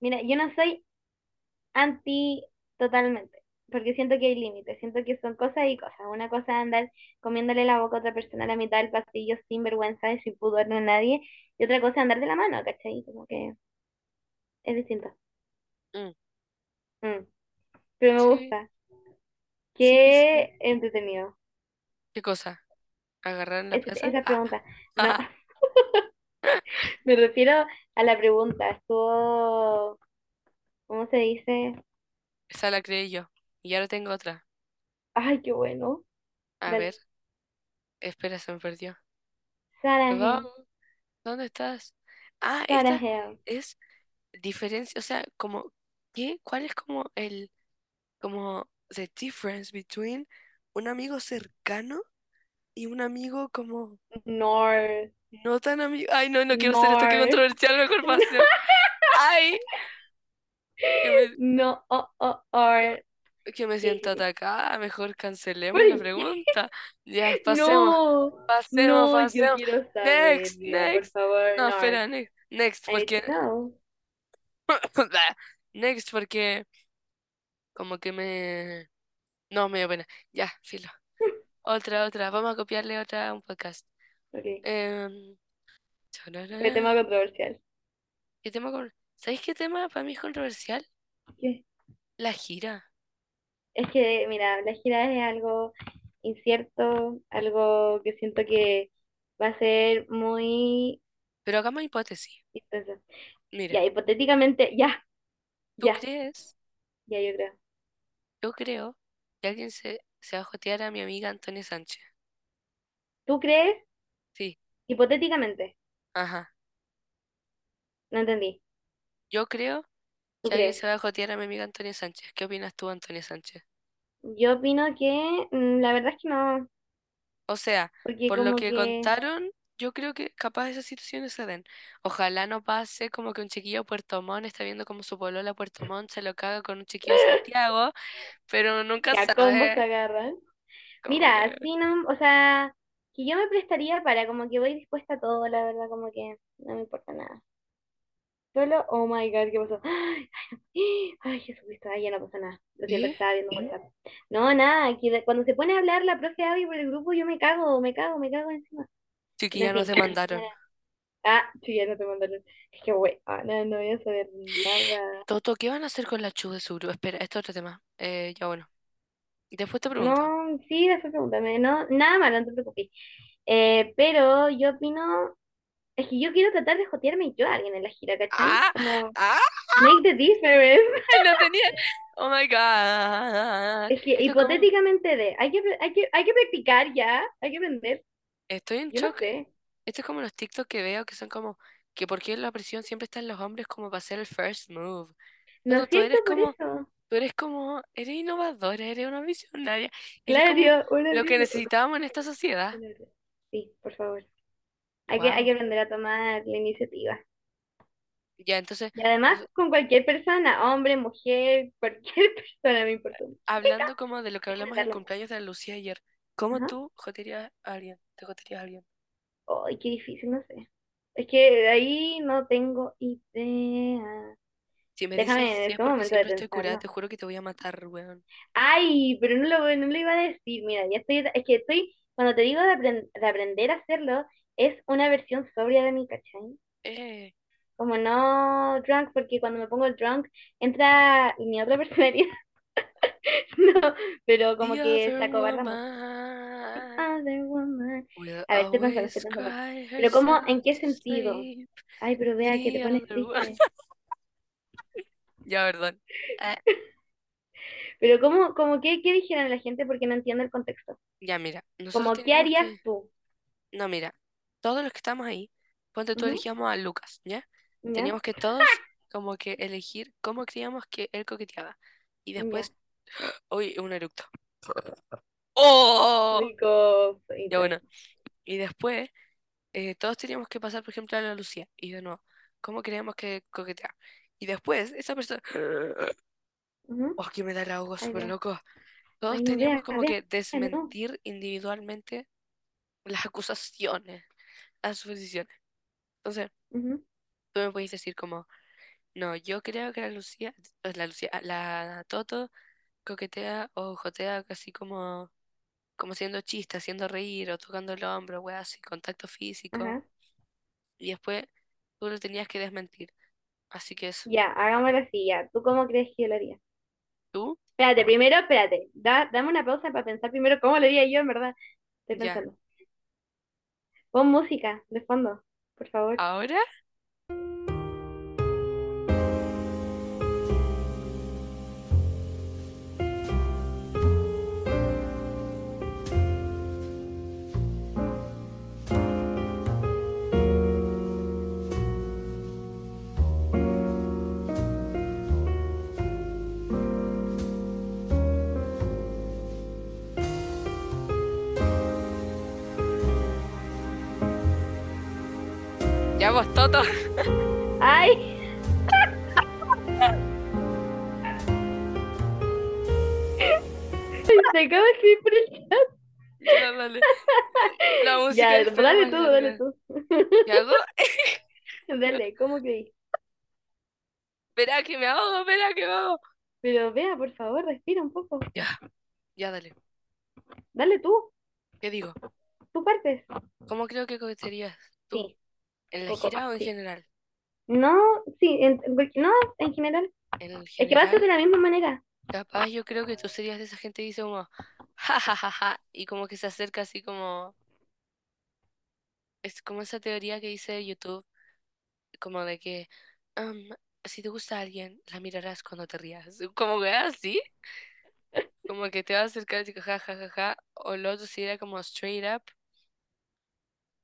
Mira, yo no soy anti totalmente, porque siento que hay límites, siento que son cosas y cosas. Una cosa es andar comiéndole la boca a otra persona a la mitad del pasillo sin vergüenza y sin pudor de nadie, y otra cosa es andar de la mano, ¿cachai? Como que es distinto. Mm, Mm, Pero me sí, gusta. Qué entretenido. ¿Qué cosa? ¿Agarrar en la Es- plaza? esa Ah, pregunta. No, ah, me refiero a la pregunta. Estuvo, ¿cómo se dice? esa la creé yo. Y ahora tengo otra. Ay, qué bueno. A ver, Dale. espera, se me perdió. Sarah Perdón, Hill. ¿dónde estás? Ah, Sarah esta Hill. es diferencia, o sea, como, ¿qué? ¿Cuál es como el, como, the difference between un amigo cercano y un amigo como North. no tan amigo? Ay, no, no quiero hacer esto, qué North. controversial, mejor paseo. Ay, que me, No. Oh, oh, or. que me siento atacada, mejor ¿Por cancelemos la qué? pregunta. Ya, pasemos, No. pasemos, No, pasemos. saber. Next, Mira, por next. favor, No, North. espera, next, next, porque, next, porque como que me, no, me dio pena. Ya, filo. Otra, otra, vamos a copiarle otra a un podcast. Ok. Em, ¿Qué tema controversial? ¿qué tema con... ¿Sabéis qué tema para mí es controversial? ¿Qué? La gira. Es que, mira, la gira es algo incierto, algo que siento que va a ser muy Pero hagamos hipótesis. intenso. Mira, Ya, hipotéticamente, ya, ¿tú ya, crees? ya yo creo. Yo creo que alguien se, se va a jotear a mi amiga Antonia Sánchez. ¿Tú crees? Sí, Hipotéticamente, ajá. no entendí. Yo creo ¿Tú que alguien crees? se va a jotear a mi amiga Antonia Sánchez. ¿Qué opinas tú, Antonia Sánchez? Yo opino que mm, la verdad es que no, O sea, porque por lo como que que, contaron, yo creo que capaz esas situaciones se den. Ojalá no pase como que un chiquillo Puerto Montt está viendo como su polola Puerto Montt se lo caga con un chiquillo Santiago, pero nunca ya combos se sabe. agarran. Como Mira, que... sí, no, o sea, que yo me prestaría para, como que voy dispuesta a todo, la verdad, como que no me importa nada. Solo, oh my god, ¿qué pasó? Ay, ay, Jesucristo, ay, ya no pasa nada. Lo siento, ¿Qué? estaba viendo WhatsApp. No, nada, que cuando se pone a hablar la profe Abby por el grupo, yo me cago, me cago, me cago encima. Chiquilla, en nos fin, demandaron. ah, ya no te mandaron. Es que, güey, ah, no, no voy a saber nada. Toto, ¿qué van a hacer con la Chu de su grupo? Espera, esto es otro tema. Eh, ya bueno. Después te pregunto. No, sí, después pregúntame, no, nada malo, no te preocupes. Eh, pero yo opino, es que yo quiero tratar de jotearme yo a alguien en la gira, ¿cachai? ¡Ah! Como, ¡Ah! make the difference. No tenía... Oh my God. Es que Esto es como... hipotéticamente de, hay que, hay que, hay que practicar ya, hay que aprender. Estoy en Yo no shock. sé. Esto es como los TikTok que veo que son como que por qué la presión siempre está en los hombres como para hacer el first move. No es tú eres por como, eso. tú eres como, eres innovadora, eres una visionaria, eres como Claro, una lo que necesitábamos en esta sociedad. Sí, por favor. Hay que, hay Wow. que aprender a tomar la iniciativa. Ya, entonces, Y además, r- con cualquier persona, hombre, mujer, cualquier persona, me importa un hablando como de lo que hablamos en el apretarlo. cumpleaños de la Lucía ayer, ¿cómo Ajá. tú joterías a alguien? ¿Te joterías a alguien? Ay, qué difícil, no sé. Es que de ahí no tengo idea. Si me dices Déjame en sí es porque momento de siempre estoy curada, te juro que te voy a matar, weón. Ay, pero no lo, no lo iba a decir. Mira, ya estoy. Es que estoy. Cuando te digo de, apren- de aprender a hacerlo, es una versión sobria de mi, ¿cachai? Eh, Como no drunk, porque cuando me pongo el drunk entra mi otra personalidad. No, pero como the que se acobarda mucho. woman Other woman. will A ver, estoy always pensando. cry Pero ¿cómo? herself ¿En qué sentido? Ay, pero vea que te pones triste. Ya, perdón. Ah, Pero ¿cómo, cómo qué, qué dijeron la gente? Porque no entiendo el contexto. ya, mira, Como, ¿qué harías que. tú? No, mira, todos los que estamos ahí, ponte tú elegíamos a Lucas, ¿ya? ¿Ya? Teníamos que todos como que elegir cómo creíamos que él coqueteaba. Y Ya. Uy, un eructo. ¡Oh! Rico. Ya bueno, y después eh, todos teníamos que pasar, por ejemplo, a la Lucía. Y de nuevo, ¿cómo creíamos que coqueteaba? Y después, esa persona. Oh, que me da el ahogo súper loco. Todos Ay, teníamos como que No. desmentir individualmente las acusaciones, las suposiciones. Entonces, tú me puedes decir como, No, yo creo que la Lucía, la Lucía, la Toto coquetea o jotea casi como, como haciendo chistes, haciendo reír o tocando el hombro, wea, así, contacto físico. Ajá. Y después tú lo tenías que desmentir. Así que eso. Ya, hagámoslo así, ya. ¿Tú cómo crees que yo lo haría? ¿Tú? Espérate, primero, espérate. Da, dame una pausa para pensar primero cómo lo haría yo, en verdad. Estoy Ya. pensando. Pon música de fondo, por favor. ¿Ahora? Vos, Toto. ¡Ay! Se acaba de escribir por el chat. Ya, dale. La música Ya, dale tú, dale tú. ¿Qué hago? Dale, ¿cómo creí? Espera que me ahogo, espera que me ahogo. Pero vea, por favor, respira un poco. Ya, ya dale. Dale tú, ¿Qué digo? tú partes. ¿Cómo creo que coqueterías tú? Sí, ¿En la gira o en general? No, sí, en, no, en general. En el Es que va a ser de general, la misma manera. capaz yo creo que tú serías de esa gente que dice como, ja, ja, ja, ja, y como que se acerca así como, es como esa teoría que dice YouTube, como de que, "Am, si te gusta alguien, la mirarás cuando te rías. Como que así, como que te va a acercar así, ja, ja, ja, ja, o lo otro sería como straight up,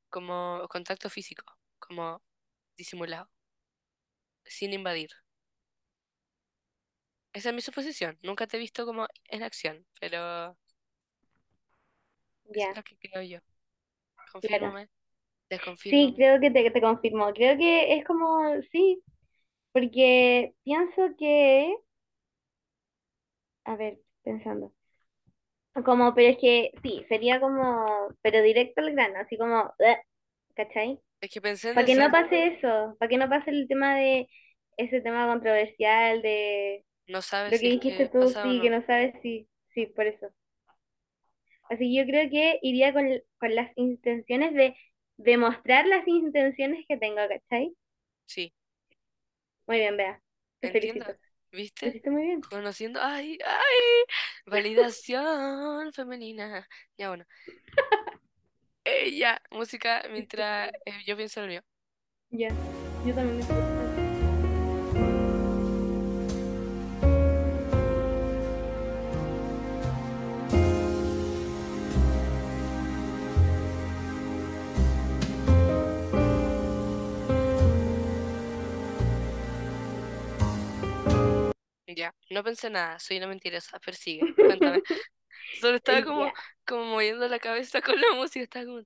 como contacto físico, como disimulado, sin invadir. Esa es mi suposición. Nunca te he visto como en acción, pero eso es Ya, lo que creo yo. claro. Confírmame, Sí, desconfírmame. creo que te, te confirmo. Creo que es como, sí, porque pienso que, a ver, pensando, como, pero es que sí, sería como, pero directo al grano, así como, "Ugh", ¿cachai? Es que pensé en Para que no pase eso, para que no pase el tema de ese tema controversial de no sabes lo si que es dijiste que tú, sí, que no. no sabes si, sí, por eso. Así que yo creo que iría con, con las intenciones de demostrar las intenciones que tengo, ¿cachai? Sí, Muy bien, Bea, te entiendo. felicito. Lo ¿Viste? hiciste muy bien. Conociendo, ay, ay, validación femenina. Ya bueno, Eh, ya, música mientras eh, yo pienso en lo mío. Ya, yo también Ya, no pensé nada, soy una mentirosa, persigue, cuéntame. Solo estaba como, como moviendo la cabeza con la música, estaba como...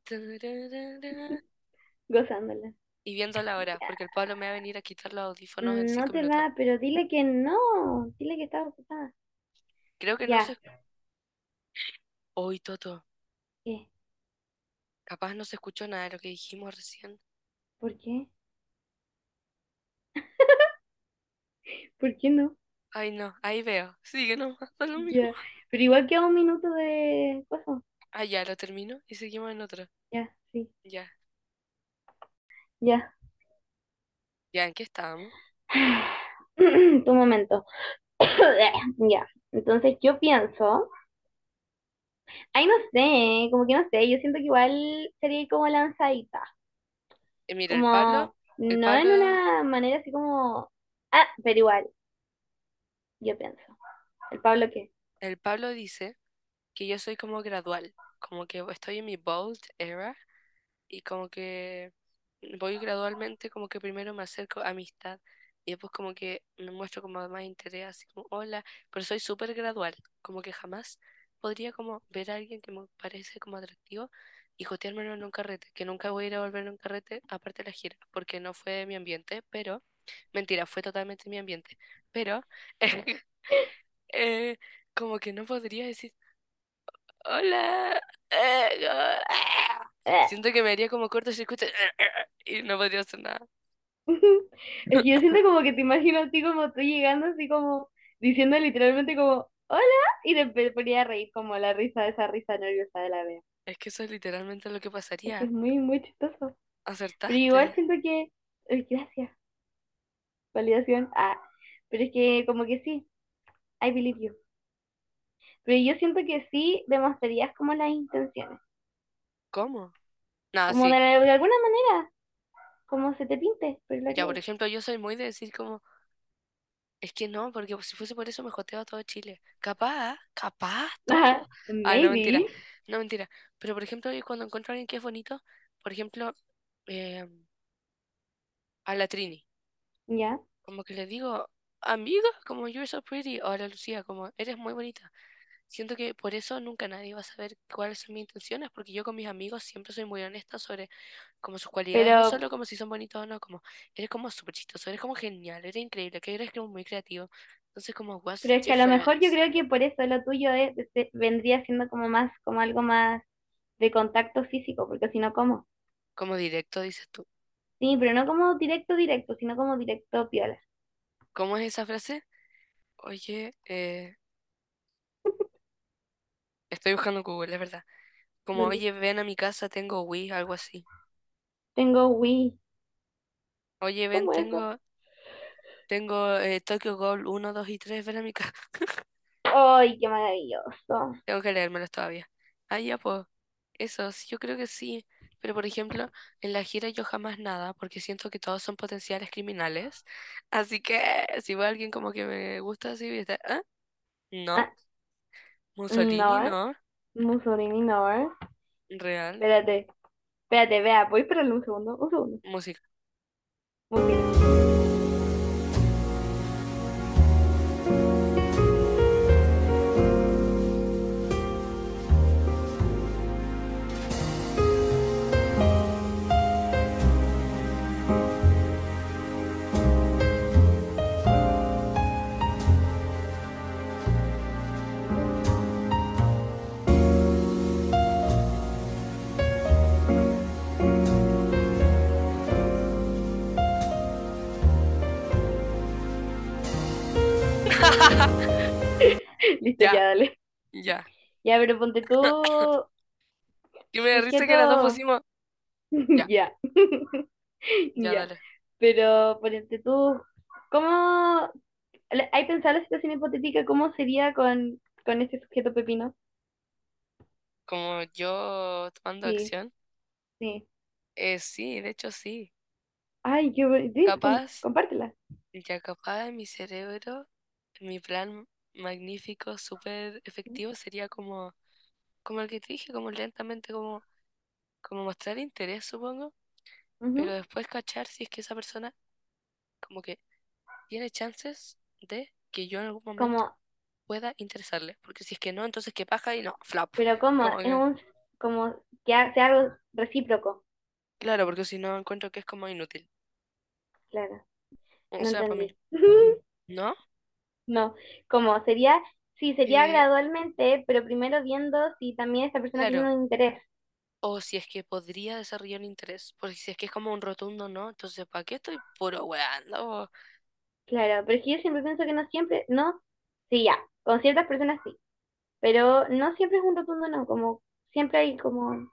gozándola. Y viendo la hora, porque el Pablo me va a venir a quitar los audífonos en No te minutos. va, pero dile que no. Dile que estaba ocupada. Creo que no se... Uy, Toto, ¿qué? capaz no se escuchó nada de lo que dijimos recién. ¿Por qué? ¿Por qué no? Ay, no, ahí veo. Sigue nomás, lo mismo. Ya, pero igual queda un minuto de cosa. Ah, ya, lo termino y seguimos en otro. Ya, sí, Ya, ya. ya, ¿en qué estábamos? Tu momento. Ya, entonces yo pienso, ay, no sé, como que no sé, yo siento que igual sería como lanzadita, Eh, mira, el Pablo, como el no en Pablo, una manera así como, ah, pero igual, yo pienso. ¿El Pablo qué? El Pablo dice que yo soy como gradual, como que estoy en mi bold era y como que voy gradualmente, como que primero me acerco a amistad y después como que me muestro como más interés, así como hola, pero soy súper gradual, como que jamás podría como ver a alguien que me parece como atractivo y joteármelo en un carrete, que nunca voy a ir a volver en un carrete aparte de la gira, porque no fue mi ambiente, pero, mentira, fue totalmente mi ambiente, pero eh, como que no podría decir hola. eh, ah". Eh, Siento que me haría como cortocircuito y no podría hacer nada. Es que yo siento como que te imagino a ti como tú llegando así como diciendo literalmente como hola y te ponía a reír como la risa, esa risa nerviosa de la vea. Es que eso es literalmente lo que Es que es pasaría. muy, muy chistoso. Pero igual Acertaste. siento que, ay, gracias, validación. Ah, pero es que como que sí, I believe you. Pero yo siento que sí demostrarías como las intenciones. ¿Cómo? Nada, Como de, sí. de alguna manera, como se te pinte, Ya, por ejemplo, yo soy muy de decir como, es que no, porque si fuese por eso me joteo a todo Chile. Capaz, capaz. Ajá, Ah, no, mentira. No, mentira. Pero, por ejemplo, yo cuando encuentro a alguien que es bonito, por ejemplo, eh, a la Trini, ya. como que le digo, amiga, como you're so pretty, o a la Lucía, como eres muy bonita. Siento que por eso nunca nadie va a saber cuáles son mis intenciones, porque yo con mis amigos siempre soy muy honesta sobre como sus cualidades, no Pero solo como si son bonitos o no, como eres como súper chistoso, eres como genial, eres increíble, que eres como muy creativo. Entonces, como, Pero es que a lo mejor yo creo que por eso lo tuyo es, se- vendría siendo como más, como algo más de contacto físico, porque si no, ¿cómo? Como directo, dices tú. Sí, pero no como directo, directo, sino como directo piola. ¿Cómo es esa frase? Oye, eh, estoy buscando en Google, es verdad. Como, oye, ven a mi casa, tengo Wii, algo así. Tengo Wii, Oye, ven, ¿cómo eso? tengo, tengo eh, Tokyo Ghoul uno 2 y 3 ven a mi casa. ¡Ay, qué maravilloso! Tengo que leérmelos todavía. Ah, ya, pues, eso, sí, yo creo que sí. Pero, por ejemplo, en la gira yo jamás nada, porque siento que todos son potenciales criminales. Así que, si veo a alguien como que me gusta así, y está, ¿ah? No, Ah, Mussolini, no, no, Mussolini no. real, Espérate, espérate, vea, voy a esperarle un segundo, un segundo. música. Música. Listo, Ya, ya, dale. ya. Ya, pero ponte tú, Que me da risa que las dos pusimos. Ya, Ya, dale. Pero ponte tú, ¿cómo ¿Hay pensado la situación hipotética cómo sería con, con este sujeto pepino? Como yo tomando Sí, acción. sí. Eh, sí, de hecho sí. Ay, qué com- Capaz, compártela. ya capaz mi cerebro, mi plan magnífico, súper efectivo sería como, como el que te dije, como lentamente, como, como mostrar interés, supongo, pero Ujú. después cachar si es que esa persona como que tiene chances de que yo en algún Como, momento pueda interesarle, porque si es que no, entonces que paja y no, flop. pero como, Como es que, un, como que ha- sea algo recíproco. claro, porque si no encuentro que es como inútil. Claro, O no sea, para mí, entendí. ¿no? No, como sería, sí, sería Eh, gradualmente, pero primero viendo si también esta persona tiene un interés. O si es que podría desarrollar un interés. Porque si es que es como un rotundo no, entonces ¿para qué estoy puro weando? Claro, pero es que yo siempre pienso que no siempre, no, sí, ya, con ciertas personas sí, pero no siempre es un rotundo no, como siempre hay como,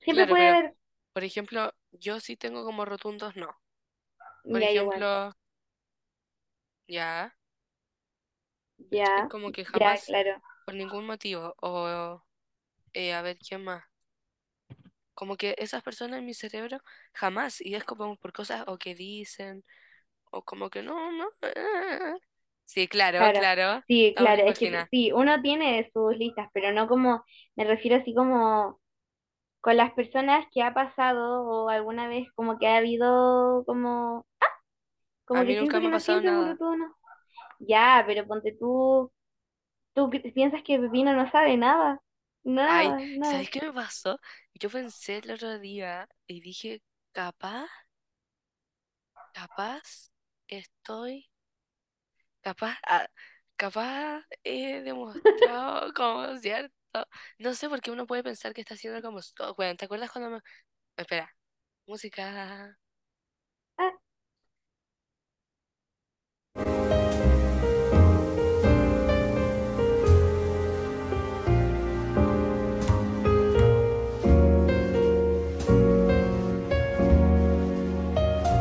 siempre Claro, puede pero haber, por ejemplo, yo sí tengo como rotundos no. Por ya igual. ejemplo, ya. Ya, Como que ya, jamás, claro. por ningún motivo, o eh, a ver, ¿quién más? Como que esas personas en mi cerebro jamás, y es como por cosas o que dicen, o como que no, no. eh. Sí, claro, Claro, claro, sí, claro, es que sí, uno tiene sus listas, pero no como, me refiero así como con las personas que ha pasado o alguna vez como que ha habido como, A como mí que nunca me ha pasado nada. Ya, pero ponte tú, tú piensas que Pepino no sabe nada, Ay, nada, nada. ¿sabes qué me pasó? Yo pensé el otro día y dije, capaz, capaz, estoy, capaz, ah, capaz he demostrado como cierto. No sé por qué uno puede pensar que está haciendo como... Bueno, ¿te acuerdas cuando me... Espera, música.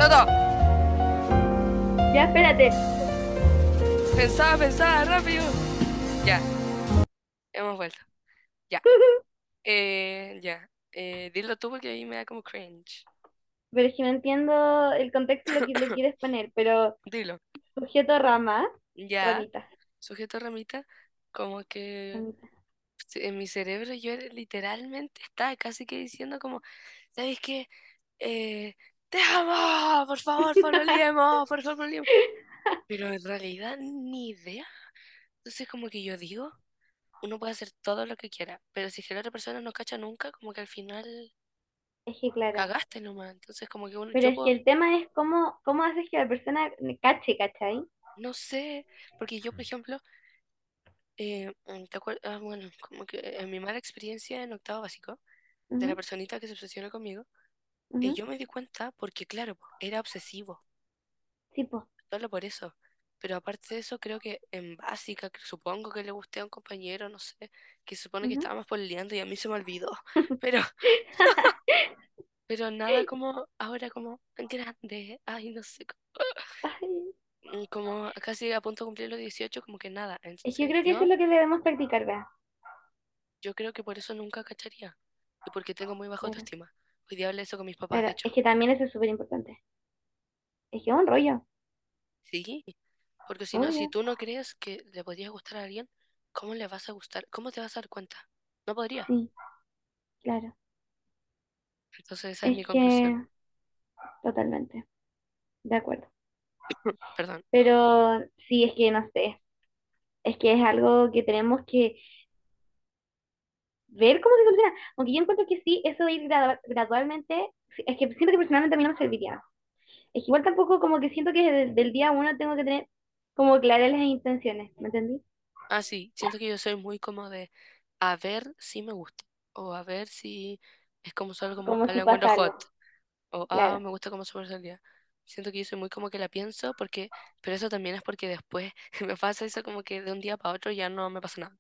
¡Toto! Ya, espérate. Pensaba, pensaba, rápido. Ya, hemos vuelto. Ya, eh, ya. Eh, dilo tú porque ahí me da como cringe. Pero es que no entiendo el contexto de lo que le quieres poner, pero Dilo. sujeto rama, Ya, ramita, sujeto ramita, como que ramita. en mi cerebro yo era- literalmente estaba casi que diciendo como, ¿sabes qué? Eh, te amo, por favor, pololeemos, por favor, pololeemos. Pero en realidad ni idea. Entonces como que yo digo, uno puede hacer todo lo que quiera, pero si es que la otra persona no cacha nunca, como que al final Es que claro. cagaste nomás. Entonces como que uno, Pero yo es que puedo, el tema es cómo, cómo haces que la persona cache, ¿cachai? no sé, porque yo por ejemplo, eh, mm, ¿te acuer- ah, bueno, como que en mi mala experiencia en octavo básico, de la personita que se obsesionó conmigo, ujú. yo me di cuenta porque claro, po, era obsesivo, Sí, po. solo por eso. Pero aparte de eso, creo que en básica, que supongo que le gusté a un compañero, no sé, que se supone que estábamos pololeando y a mí se me olvidó. Pero Pero nada como ahora como grande, ay, no sé, co- Ay, mm, como casi a punto de cumplir los 18 como que nada. que yo Entonces creo que eso yo, es lo que debemos practicar, ¿verdad? yo creo que por eso nunca cacharía. Y porque tengo muy baja Claro, autoestima. Hoy día hablé eso con mis papás, de claro. hecho. Es que también eso es súper importante. Es que es un rollo, Sí, porque si no, si tú no crees que le podría gustar a alguien, ¿cómo le vas a gustar? ¿Cómo te vas a dar cuenta? No podría. Sí, claro. Entonces esa es Es mi que, conclusión. totalmente, de acuerdo. Perdón. Pero sí, es que no sé. Es que es algo que tenemos que ver cómo se soluciona. Aunque yo encuentro que sí, eso de ir gradu- gradualmente, es que siento que personalmente a mí no me serviría. Es que igual tampoco como que siento que desde del día uno tengo que tener como claras las intenciones, ¿me entendí? Ah, sí, siento que yo soy muy como de a ver si me gusta. O a ver si es como solo como, Como ah, si la encuentro hot. O, ah, claro. me gusta cómo se personalidad. Siento que yo soy muy como que la pienso, porque, pero eso también es porque después me pasa eso como que de un día para otro ya no me pasa nada.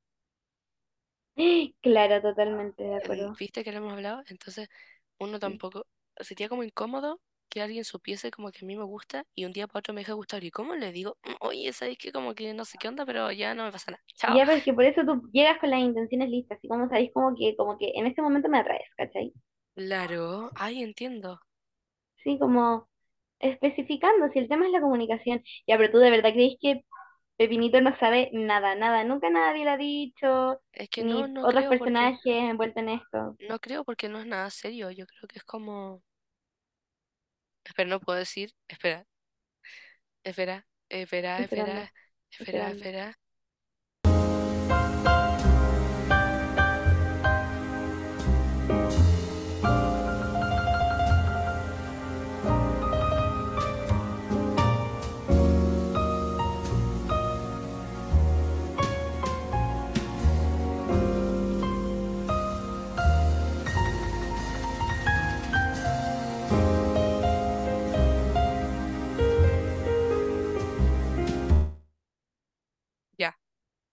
Claro, totalmente de acuerdo. ¿Viste que lo hemos hablado? Entonces, uno Sí. tampoco, sería como incómodo que alguien supiese como que a mí me gusta y un día para otro me deja gustar. ¿Y cómo le digo? "Mm, Oye, ¿sabes qué? Como que no sé qué onda, pero ya no me pasa nada. Chao. Ya, pero es que por eso tú llegas con las intenciones listas, y como sabéis como que, como que en este momento me atraes, ¿cachai? Claro, ay, entiendo. Sí, como especificando, si el tema es la comunicación. Ya, pero tú de verdad crees que Pepinito no sabe nada, nada, nunca nadie le ha dicho, Es que no, ni no otros creo porque, personajes envueltos en esto. no creo porque no es nada serio. Yo creo que es como, espera, no puedo decir, espera. Espera, espera, Esperando, espera, espera, esperando. espera.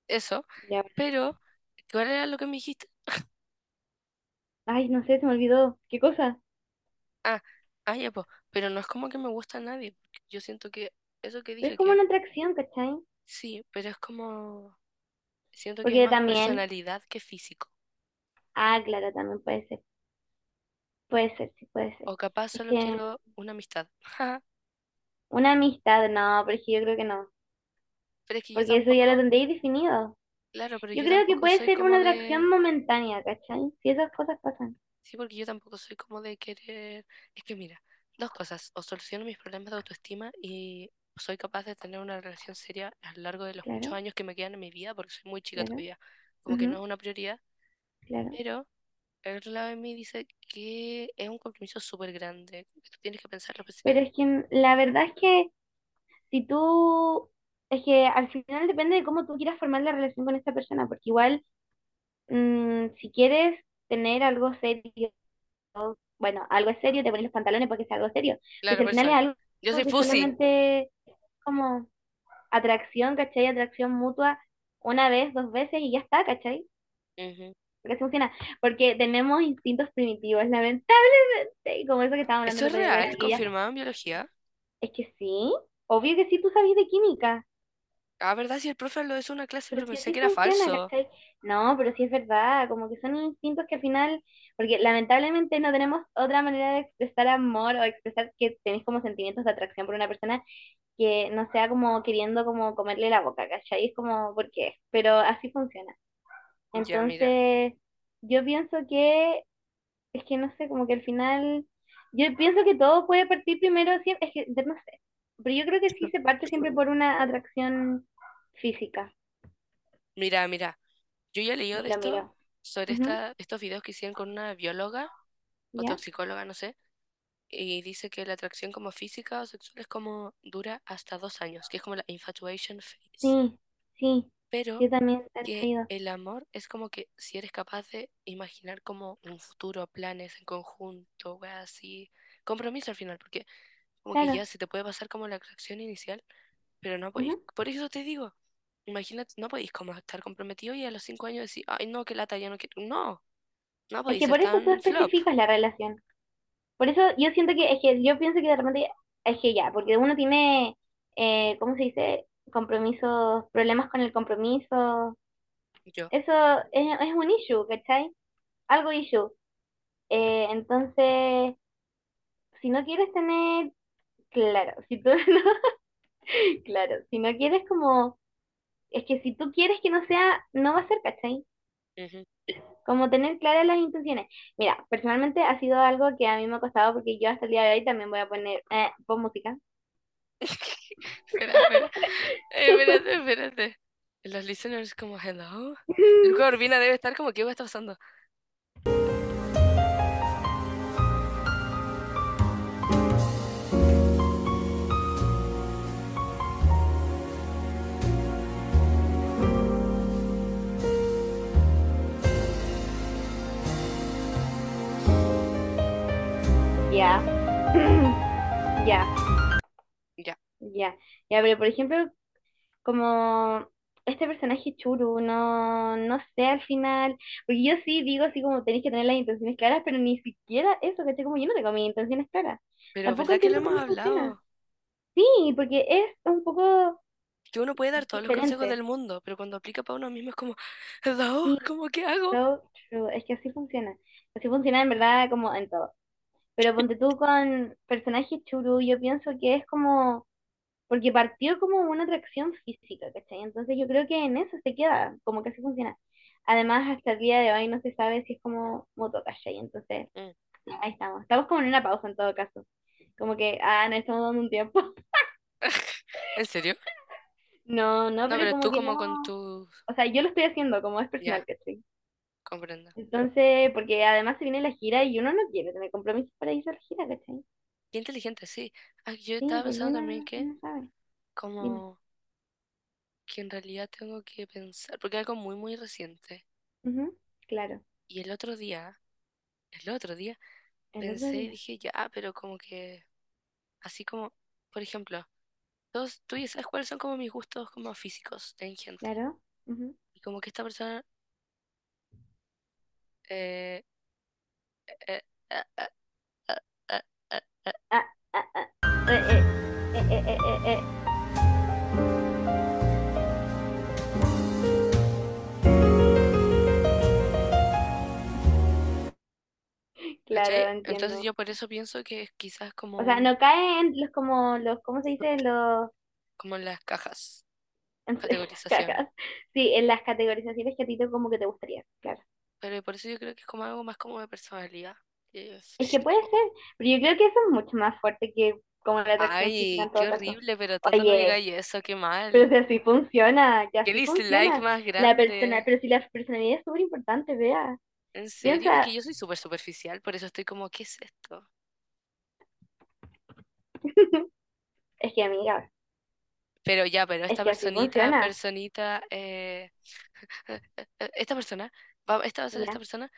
Eso. Ya. Pero, ¿cuál era lo que me dijiste? Ay, no sé, se me olvidó. ¿Qué cosa? Ah, ah, ya, pues. Pero no es como que me gusta a nadie. porque yo siento que eso que Pero es dije como que una atracción, ¿cachai? sí, pero es como, siento que es Porque más también, personalidad que físico. ah, claro, también puede ser. Puede ser, sí, puede ser. O capaz Es solo que quiero una amistad. una amistad, no, pero es que yo creo que no. Pero es que yo Porque eso ya lo tendréis definido. claro, pero Yo yo creo que puede ser una atracción de momentánea, ¿cachai? Si esas cosas pasan. Sí, porque yo tampoco soy como de querer. Es que mira, dos cosas. O soluciono mis problemas de autoestima y soy capaz de tener una relación seria a lo largo de los muchos años que me quedan en mi vida, porque soy muy chica claro. todavía. Como que no es una prioridad. claro. Pero el otro lado de mí dice que es un compromiso súper grande. Tú tienes que pensarlo Pero es que la verdad es que si tú, es que al final depende de cómo tú quieras formar la relación con esta persona, porque igual, mm, si quieres tener algo serio, bueno, algo es serio, te pones los pantalones porque sea algo serio. Claro, al final es algo Yo soy es como atracción, ¿cachai? Atracción mutua una vez, dos veces y ya está, ¿cachai? Ujú. Porque así funciona. Porque tenemos instintos primitivos, lamentablemente, y como eso que estábamos hablando ¿Eso es real? ¿Confirmado en biología? Es que sí, obvio que sí, tú sabes de química. Ah, ¿verdad? Si el profe lo hizo en una clase, Pero pensé que era falso. ¿cachai? No, pero sí es verdad, como que son instintos que al final, porque lamentablemente no tenemos otra manera de expresar amor o expresar que tenéis como sentimientos de atracción por una persona que no sea como queriendo como comerle la boca, ¿cachai? Es como, ¿por qué? Pero así funciona. Ya, Entonces, yo pienso que, es que no sé, como que al final, yo pienso que todo puede partir primero, siem- es que, no sé, pero yo creo que sí se parte siempre por una atracción física. mira, mira. Yo ya leí de Miro, esto, sobre esta, estos videos que hicieron con una bióloga o ¿Ya? toxicóloga, no sé, y dice que la atracción como física o sexual es como dura hasta dos años, que es como la infatuation phase. Sí, sí, Pero yo también he que leído. el amor es como que si eres capaz de imaginar como un futuro, planes en conjunto, así, compromiso al final, porque como que ya se te puede pasar como la atracción inicial, pero no podéis, por eso te digo, imagínate, no podéis como estar comprometido y a los cinco años decir, ay no, que lata, ya no quiero, no, no Es podéis que ser por eso tú especificas la relación. Por eso yo siento que, es que yo pienso que de repente, es que ya, porque uno tiene, eh, ¿cómo se dice? Compromisos, problemas con el compromiso. yo, Eso es, es un issue, ¿cachai? Algo issue. Eh, entonces, si no quieres tener, claro, si tú, no, claro, si no quieres como, es que si tú quieres que no sea, no va a ser, ¿cachai? Como tener claras las intenciones. Mira, personalmente ha sido algo que a mí me ha costado porque yo hasta el día de hoy también voy a poner eh, pon música. Espera, espera, eh, espérate, espérate. Los listeners como, hello, el Corvina debe estar como, ¿qué va a estar pasando? Ya, ya, Ya, ya, ya, pero por ejemplo, como este personaje Churu, no, no sé al final, porque yo sí digo así como tenéis que tener las intenciones claras, pero ni siquiera eso, que como yo no tengo mis intenciones claras. pero Tampoco ¿verdad que lo hemos funciona. hablado? Sí, porque es un poco que uno puede dar todos los consejos del mundo, pero cuando aplica para uno mismo es como, Sí, ¿cómo qué hago? so true. Es que así funciona. Así funciona en verdad como en todo. Pero ponte tú con personajes churu, yo pienso que es como, porque partió como una atracción física, ¿cachai? Entonces yo creo que en eso se queda, como que así funciona. Además, hasta el día de hoy no se sabe si es como moto, ¿cachai? Entonces, Mm. ahí estamos. Estamos como en una pausa en todo caso. Como que, ah, nos estamos dando un tiempo. ¿En serio? No, no, No, pero pero como tú que como no. con tu... O sea, yo lo estoy haciendo como es personal, ¿cachai? Comprendo. Entonces, porque además se viene la gira y uno no quiere tener compromisos para irse a la gira, ¿cachai? Qué inteligente, sí. Ah, yo Sí, estaba pues pensando también que no sabe. Dime. como que en realidad tengo que pensar, porque algo muy, muy reciente. Ujú, Claro, Y el otro día, el otro día, el otro pensé y día, dije, ya, ah, pero como que, así como, por ejemplo, todos, tú ya sabes cuáles son como mis gustos como físicos en gente. claro. ujú. Y como que esta persona... eh, eh, eh. Claro. Entonces yo por eso pienso que es quizás como O sea, no caen los como los, ¿cómo se dice? Los como en las cajas, categorización. cacas. Sí, en las categorizaciones que a ti te como que te gustaría, claro. Pero por eso yo creo que es como algo más como de personalidad. es que puede ser, pero yo creo que eso es mucho más fuerte que como la atracción Ay, qué caso. horrible, pero no Oye, digáis eso, qué pero mal. si así funciona, Qué así dislike funciona. más La persona, grande. pero si la personalidad es súper importante, vea. En serio, es Piensa, que yo soy súper superficial, por eso estoy como, ¿qué es esto? es que amiga, Pero ya, pero es esta que personita, personita, eh, esta persona, va, esta va a ser esta persona,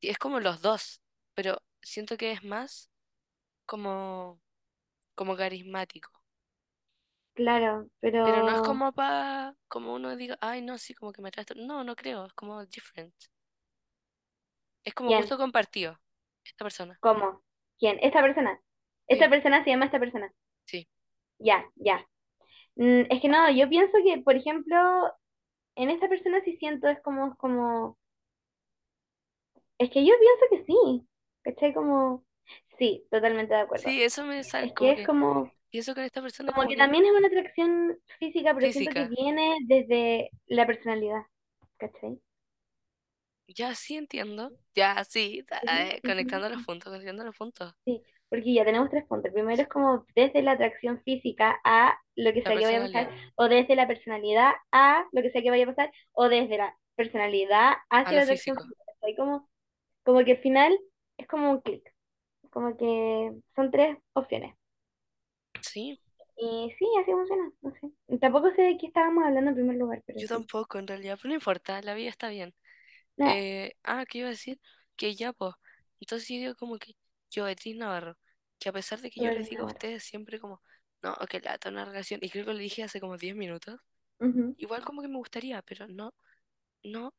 y es como los dos, pero siento que es más como, como carismático. claro, Pero no es pero como para, como uno diga, ay, no, sí, como que me atrae esto". No, no creo, es como different. Es como ¿quién? gusto compartido, esta persona. ¿Cómo? ¿Quién? Esta persona. Esta Sí, persona se llama esta persona. sí. ya, ya. Mm, es que no, yo pienso que, por ejemplo, en esta persona sí siento es como, como, es que yo pienso que sí, ¿cachai? Como, sí, totalmente de acuerdo. Sí, eso me sale, Es que como es que como, pienso con esta persona como como que que también es una atracción física, pero siento que física. viene desde la personalidad, ¿cachai? Ya sí entiendo. Ya sí, eh, conectando los puntos, conectando los puntos. Sí, porque ya tenemos tres puntos. Primero es como desde la atracción física a lo que sea que vaya a pasar, o desde la personalidad a lo que sea que vaya a pasar, o desde la personalidad a hacia lo la atracción física. Hay como, como que al final es como un clic, como que son tres opciones. Sí, Y sí, así funciona, no sé. Tampoco sé de qué estábamos hablando en primer lugar, pero yo sí. tampoco en realidad, pero no importa, la vida está bien. No, Eh, ah, ¿qué iba a decir? Que ya, pues. Entonces yo digo como que yo, Beatriz Navarro, que a pesar de que yo les digo a ustedes siempre como, no, que lata una relación, y creo que lo dije hace como 10 minutos, igual como que me gustaría, pero no, no,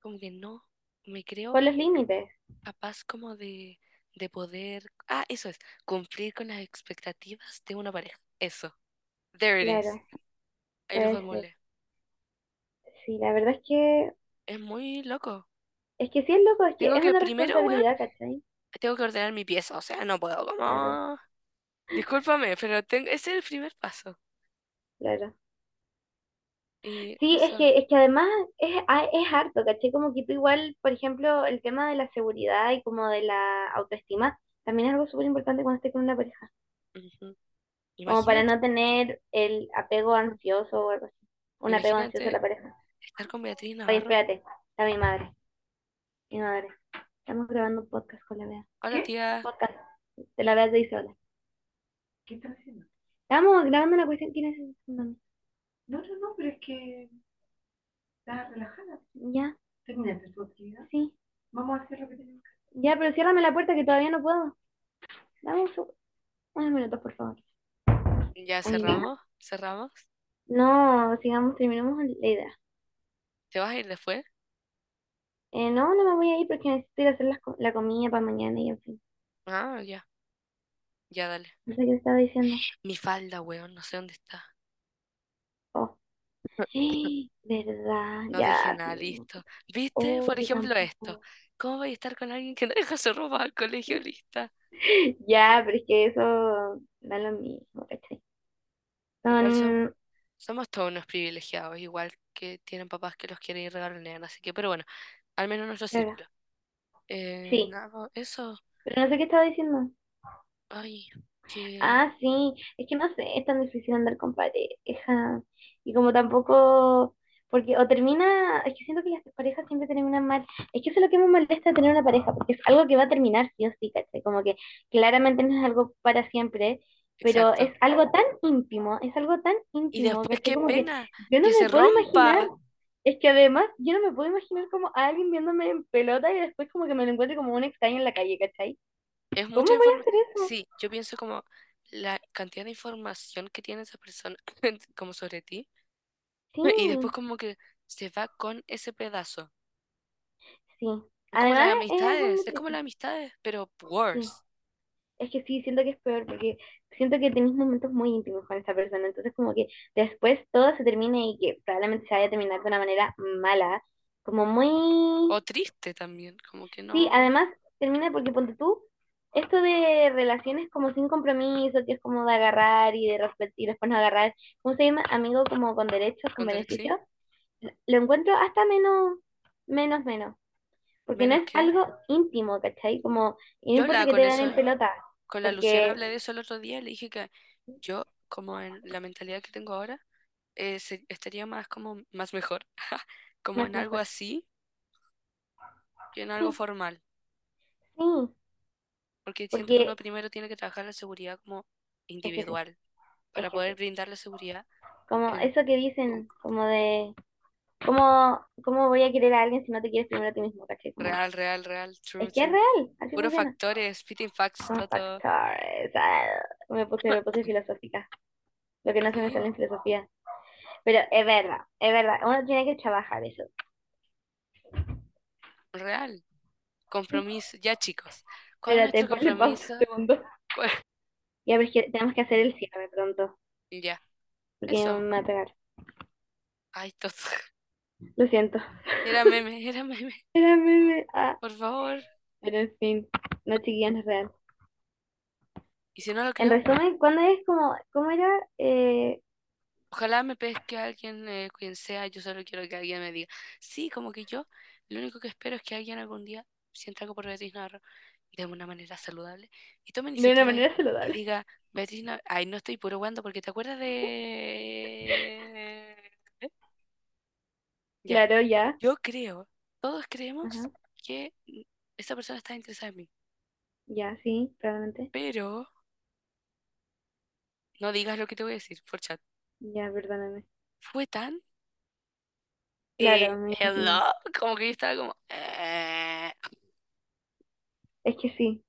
como que no, me creo Por los límites, capaz como de, de poder, ah, eso es, cumplir con las expectativas de una pareja. Eso, there it is, ahí lo puede ser. formulé. Sí, la verdad es que, Es muy loco. es que sí es loco, es que Tengo es que una primero, weón, responsabilidad, ¿cachai? tengo que ordenar mi pieza, o sea, no puedo Claro, como... Discúlpame, pero tengo... ese es el primer paso. claro. Sí, es que, es que además es, a- es harto, ¿cachai? Como que tú igual, por ejemplo, el tema de la seguridad y como de la autoestima, también es algo súper importante cuando estés con una pareja, como para no tener el apego ansioso o algo así, un apego ansioso a la pareja. estar con Beatriz Oye, Navarro. espérate, está mi madre, mi madre. Estamos grabando un podcast con la Bea. Hola ¿Qué? tía, Podcast, de la Bea te dice hola. ¿Qué estás haciendo? Estamos grabando una cuestión, ¿quién es ese? No, no, no, no, pero es que estás relajada. Ya, ¿Terminaste tu actividad? sí. Vamos a hacer lo que tenemos que hacer. Ya, pero ciérrame la puerta que todavía no puedo. Dame un seg- unos minutos, por favor. ya cerramos, cerramos. No, sigamos, terminemos la idea. ¿Te vas a ir después? Eh, no, no me voy a ir porque necesito ir a hacer co- la comida para mañana y en fin. Ah, ya, ya dale. No sé qué estaba diciendo. Mi falda, weón, no sé dónde está. ¿Verdad? No Ya, nada, sí. listo. ¿Viste? Oh, Por ejemplo, esto. ¿Cómo voy a estar con alguien que no deja su ropa al colegio lista? Ya, pero es que eso da lo mismo, ¿cachai? Son, somos todos unos privilegiados, igual que tienen papás que los quieren y regalonean, así que, pero bueno, al menos nuestro círculo. Eh, sí, nada, eso, pero no sé qué estaba diciendo. ay, Ah, sí, es que no sé, es tan difícil andar con pareja. Y como tampoco, porque o termina, es que siento que las parejas siempre terminan mal. Es que eso es lo que me molesta tener una pareja, porque es algo que va a terminar sí o sí, ¿cachai? Como que claramente no es algo para siempre, pero es algo tan íntimo, es algo tan Y íntimo, después ¿cachai? qué Como que pena yo no que me se puedo imaginar, rompa. es que además yo no me puedo imaginar como a alguien viéndome en pelota y después como que me lo encuentre como un extraño en la calle, ¿cachai? Es ¿Cómo mucha información. Sí, yo pienso como la cantidad de información que tiene esa persona como sobre ti Sí. y después como que se va con ese pedazo. Sí, Es como además las amistades, es como las amistades, pero Sí, worse. es que sí, siento que es peor porque siento que tenéis momentos muy íntimos con esa persona, entonces como que después todo se termine y que probablemente se vaya a terminar de una manera mala, como muy... O triste también, como que Sí, no. además termina porque ponte tú, esto de relaciones como sin compromiso, que es como de agarrar y de respetar y después no agarrar, ¿cómo se llama? Amigo como con derechos, con derecho, sí. beneficios, lo encuentro hasta menos, menos, menos. porque no es que. algo íntimo, ¿cachai? Como, y no que te vean en pelota, con la Luciana porque hablé de eso el otro día, le dije que yo, como en la mentalidad que tengo ahora, eh, se- estaría más como más mejor, como en algo así que en algo Sí, formal, sí, porque que uno primero tiene que trabajar la seguridad como es que individual es para que poder brindar la seguridad Como eso que dicen, como de, ¿cómo, cómo voy a querer a alguien si no te quieres primero a ti mismo. Como, Real, real, real, es true, que es true. real, así funciona. factores, fitting facts, todo. factores. ah, me puse, me puse filosófica, lo que no se me sale en filosofía. Pero es verdad, es verdad, uno tiene que trabajar eso. real. Compromiso. Ya, chicos, ¿cuál es Espérate, ponle pausa un segundo. ¿Cuál- Ya ves que tenemos que hacer el cierre pronto. Ya, porque eso. me va a pegar. Ay, todo. Lo siento. Era meme, era meme. Era meme. Ah, Por favor. pero en fin, no chiquillas, no es real. Y si no lo En creo, resumen, ¿cuándo es como, cómo era? Eh, ojalá me pesque alguien, eh, quien sea. Yo solo quiero que alguien me diga. Sí, como que yo, lo único que espero es que alguien algún día sienta algo por Beatriz Navarro de una manera saludable y tome de una y, manera y saludable. diga, Beatriz Navarro, ay, no estoy puro guando porque te acuerdas de... Ya, Claro, ya. yo creo, todos creemos Ajá. que esa persona está interesada en mí, Ya, sí, probablemente. pero no digas lo que te voy a decir por chat. Ya, perdóname. Fue tan... Eh, Claro, hello, imagino. como que yo estaba como... eh. Es que sí.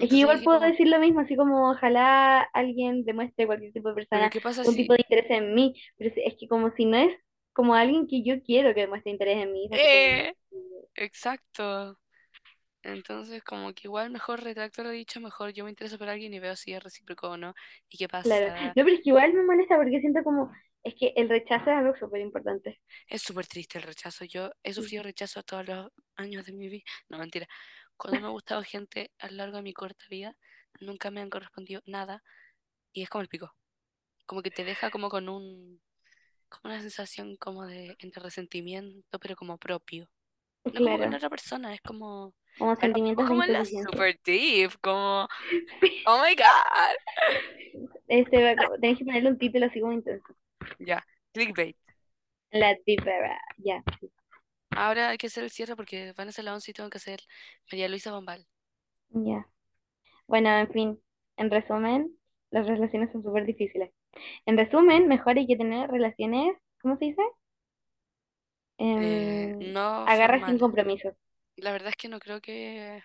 Es que Entonces igual puedo como, decir lo mismo, así como ojalá alguien demuestre cualquier tipo de pero persona ¿qué pasa un tipo de interés en mí, pero es que como si no es como alguien que yo quiero que demuestre interés en mí, es así como... Eh, exacto. Entonces como que igual mejor retracto lo dicho, mejor yo me intereso por alguien y veo si es recíproco o no. ¿Y qué Claro, pasa? no, pero es que igual me molesta porque siento como, es que el rechazo es algo súper importante. Es súper triste el rechazo. Yo he sufrido rechazo todos los años de mi vida. No, mentira. Cuando me ha gustado gente a lo largo de mi corta vida, nunca me han correspondido nada y es como el pico. Como que te deja como con un, como una sensación como de entre resentimiento, pero como propio. No como con otra persona, es como, como sentimientos como la super deep, como, oh my God. Este, tenés que ponerle un título así como intenso. Ya, clickbait. La típera, ya, Ahora hay que hacer el cierre porque van a ser las 11 y tengo que hacer María Luisa Bombal. ya. Bueno, en fin, en resumen, las relaciones son súper difíciles. En resumen, mejor hay que tener relaciones, ¿cómo se dice? Eh, Em, no agarra sin formal. compromiso. La verdad es que no creo que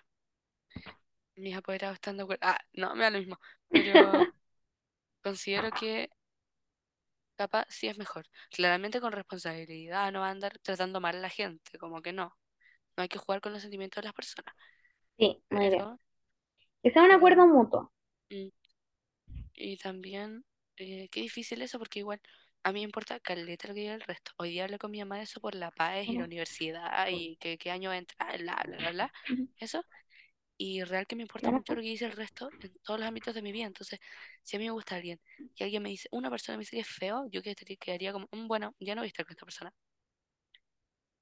mis apoderados están de acuerdo. Ah, no, me da lo mismo. Pero considero que capaz sí es mejor. Claramente con responsabilidad, no va a andar tratando mal a la gente, como que no. No hay que jugar con los sentimientos de las personas. Sí, muy bien. Pero, Que sea un acuerdo mutuo. mm, y también, eh, qué difícil eso, porque igual a mí me importa caleta lo que diga el resto. Hoy día hablé con mi mamá de eso por la PAES y la universidad y que qué año va a entrar, bla, bla, bla, bla. Eso. Y real que me importa mucho lo que dice el resto en todos los ámbitos de mi vida. Entonces, si a mí me gusta alguien y alguien me dice, una persona me dice que es feo, yo quedaría como, "Mm, bueno, ya no voy a estar con esta persona.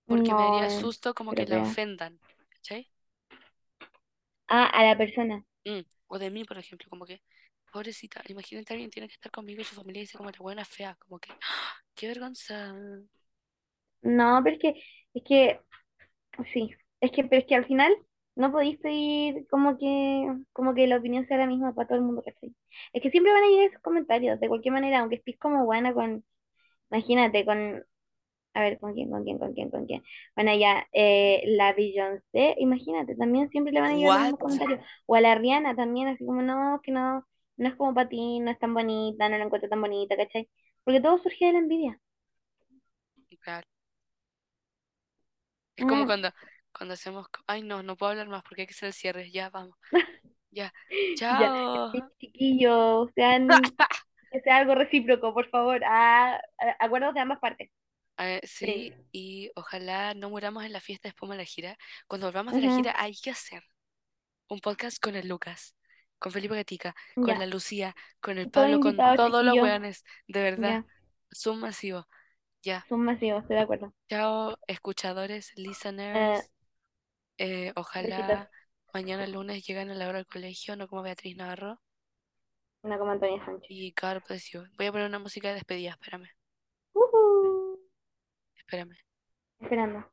Porque me daría susto como que la ofendan. ¿Cachai? Ah, a la persona. Mm, O de mí, por ejemplo, como que, pobrecita, imagínate alguien tiene que estar conmigo y su familia dice como la buena fea, como que, ¡ah! qué vergüenza. No, pero es que, es que, sí. Es que, pero es que al final no podéis pedir como que, como que la opinión sea la misma para todo el mundo, ¿cachai? Es que siempre van a llegar esos comentarios, de cualquier manera, aunque estés como buena con, imagínate, con A ver, ¿con quién, con quién, con quién, con quién? Bueno, ya, eh, la Beyoncé, imagínate, también siempre le van a llegar los comentarios. O a la Rihanna también, así como, no, que no, no es como para ti, no es tan bonita, no la encuentro tan bonita, ¿cachai? Porque todo surge de la envidia. Claro. Es como Mm, cuando, cuando hacemos, ay no, no puedo hablar más porque hay que hacer el cierre. Ya, vamos. Ya. ya, Chao. sí, chiquillos, sean, que sea algo recíproco, por favor. Ah, a- acuerdos de ambas partes. Eh, Sí. sí, y ojalá no muramos en la fiesta después de la gira. Cuando volvamos de la gira hay que hacer un podcast con el Lucas, con Felipe Gatica, con Ya, la Lucía, con el Pablo, con todos los weones, de verdad. Ya, Zoom masivo. Ya. son masivos, estoy de acuerdo. Chao, escuchadores, Eh, listeners. Eh, ojalá mañana lunes lleguen a la hora del colegio, no como Beatriz Navarro. una como Antonia Sánchez. Y precio. Voy a poner una música de despedida, espérame, espérame. Esperando.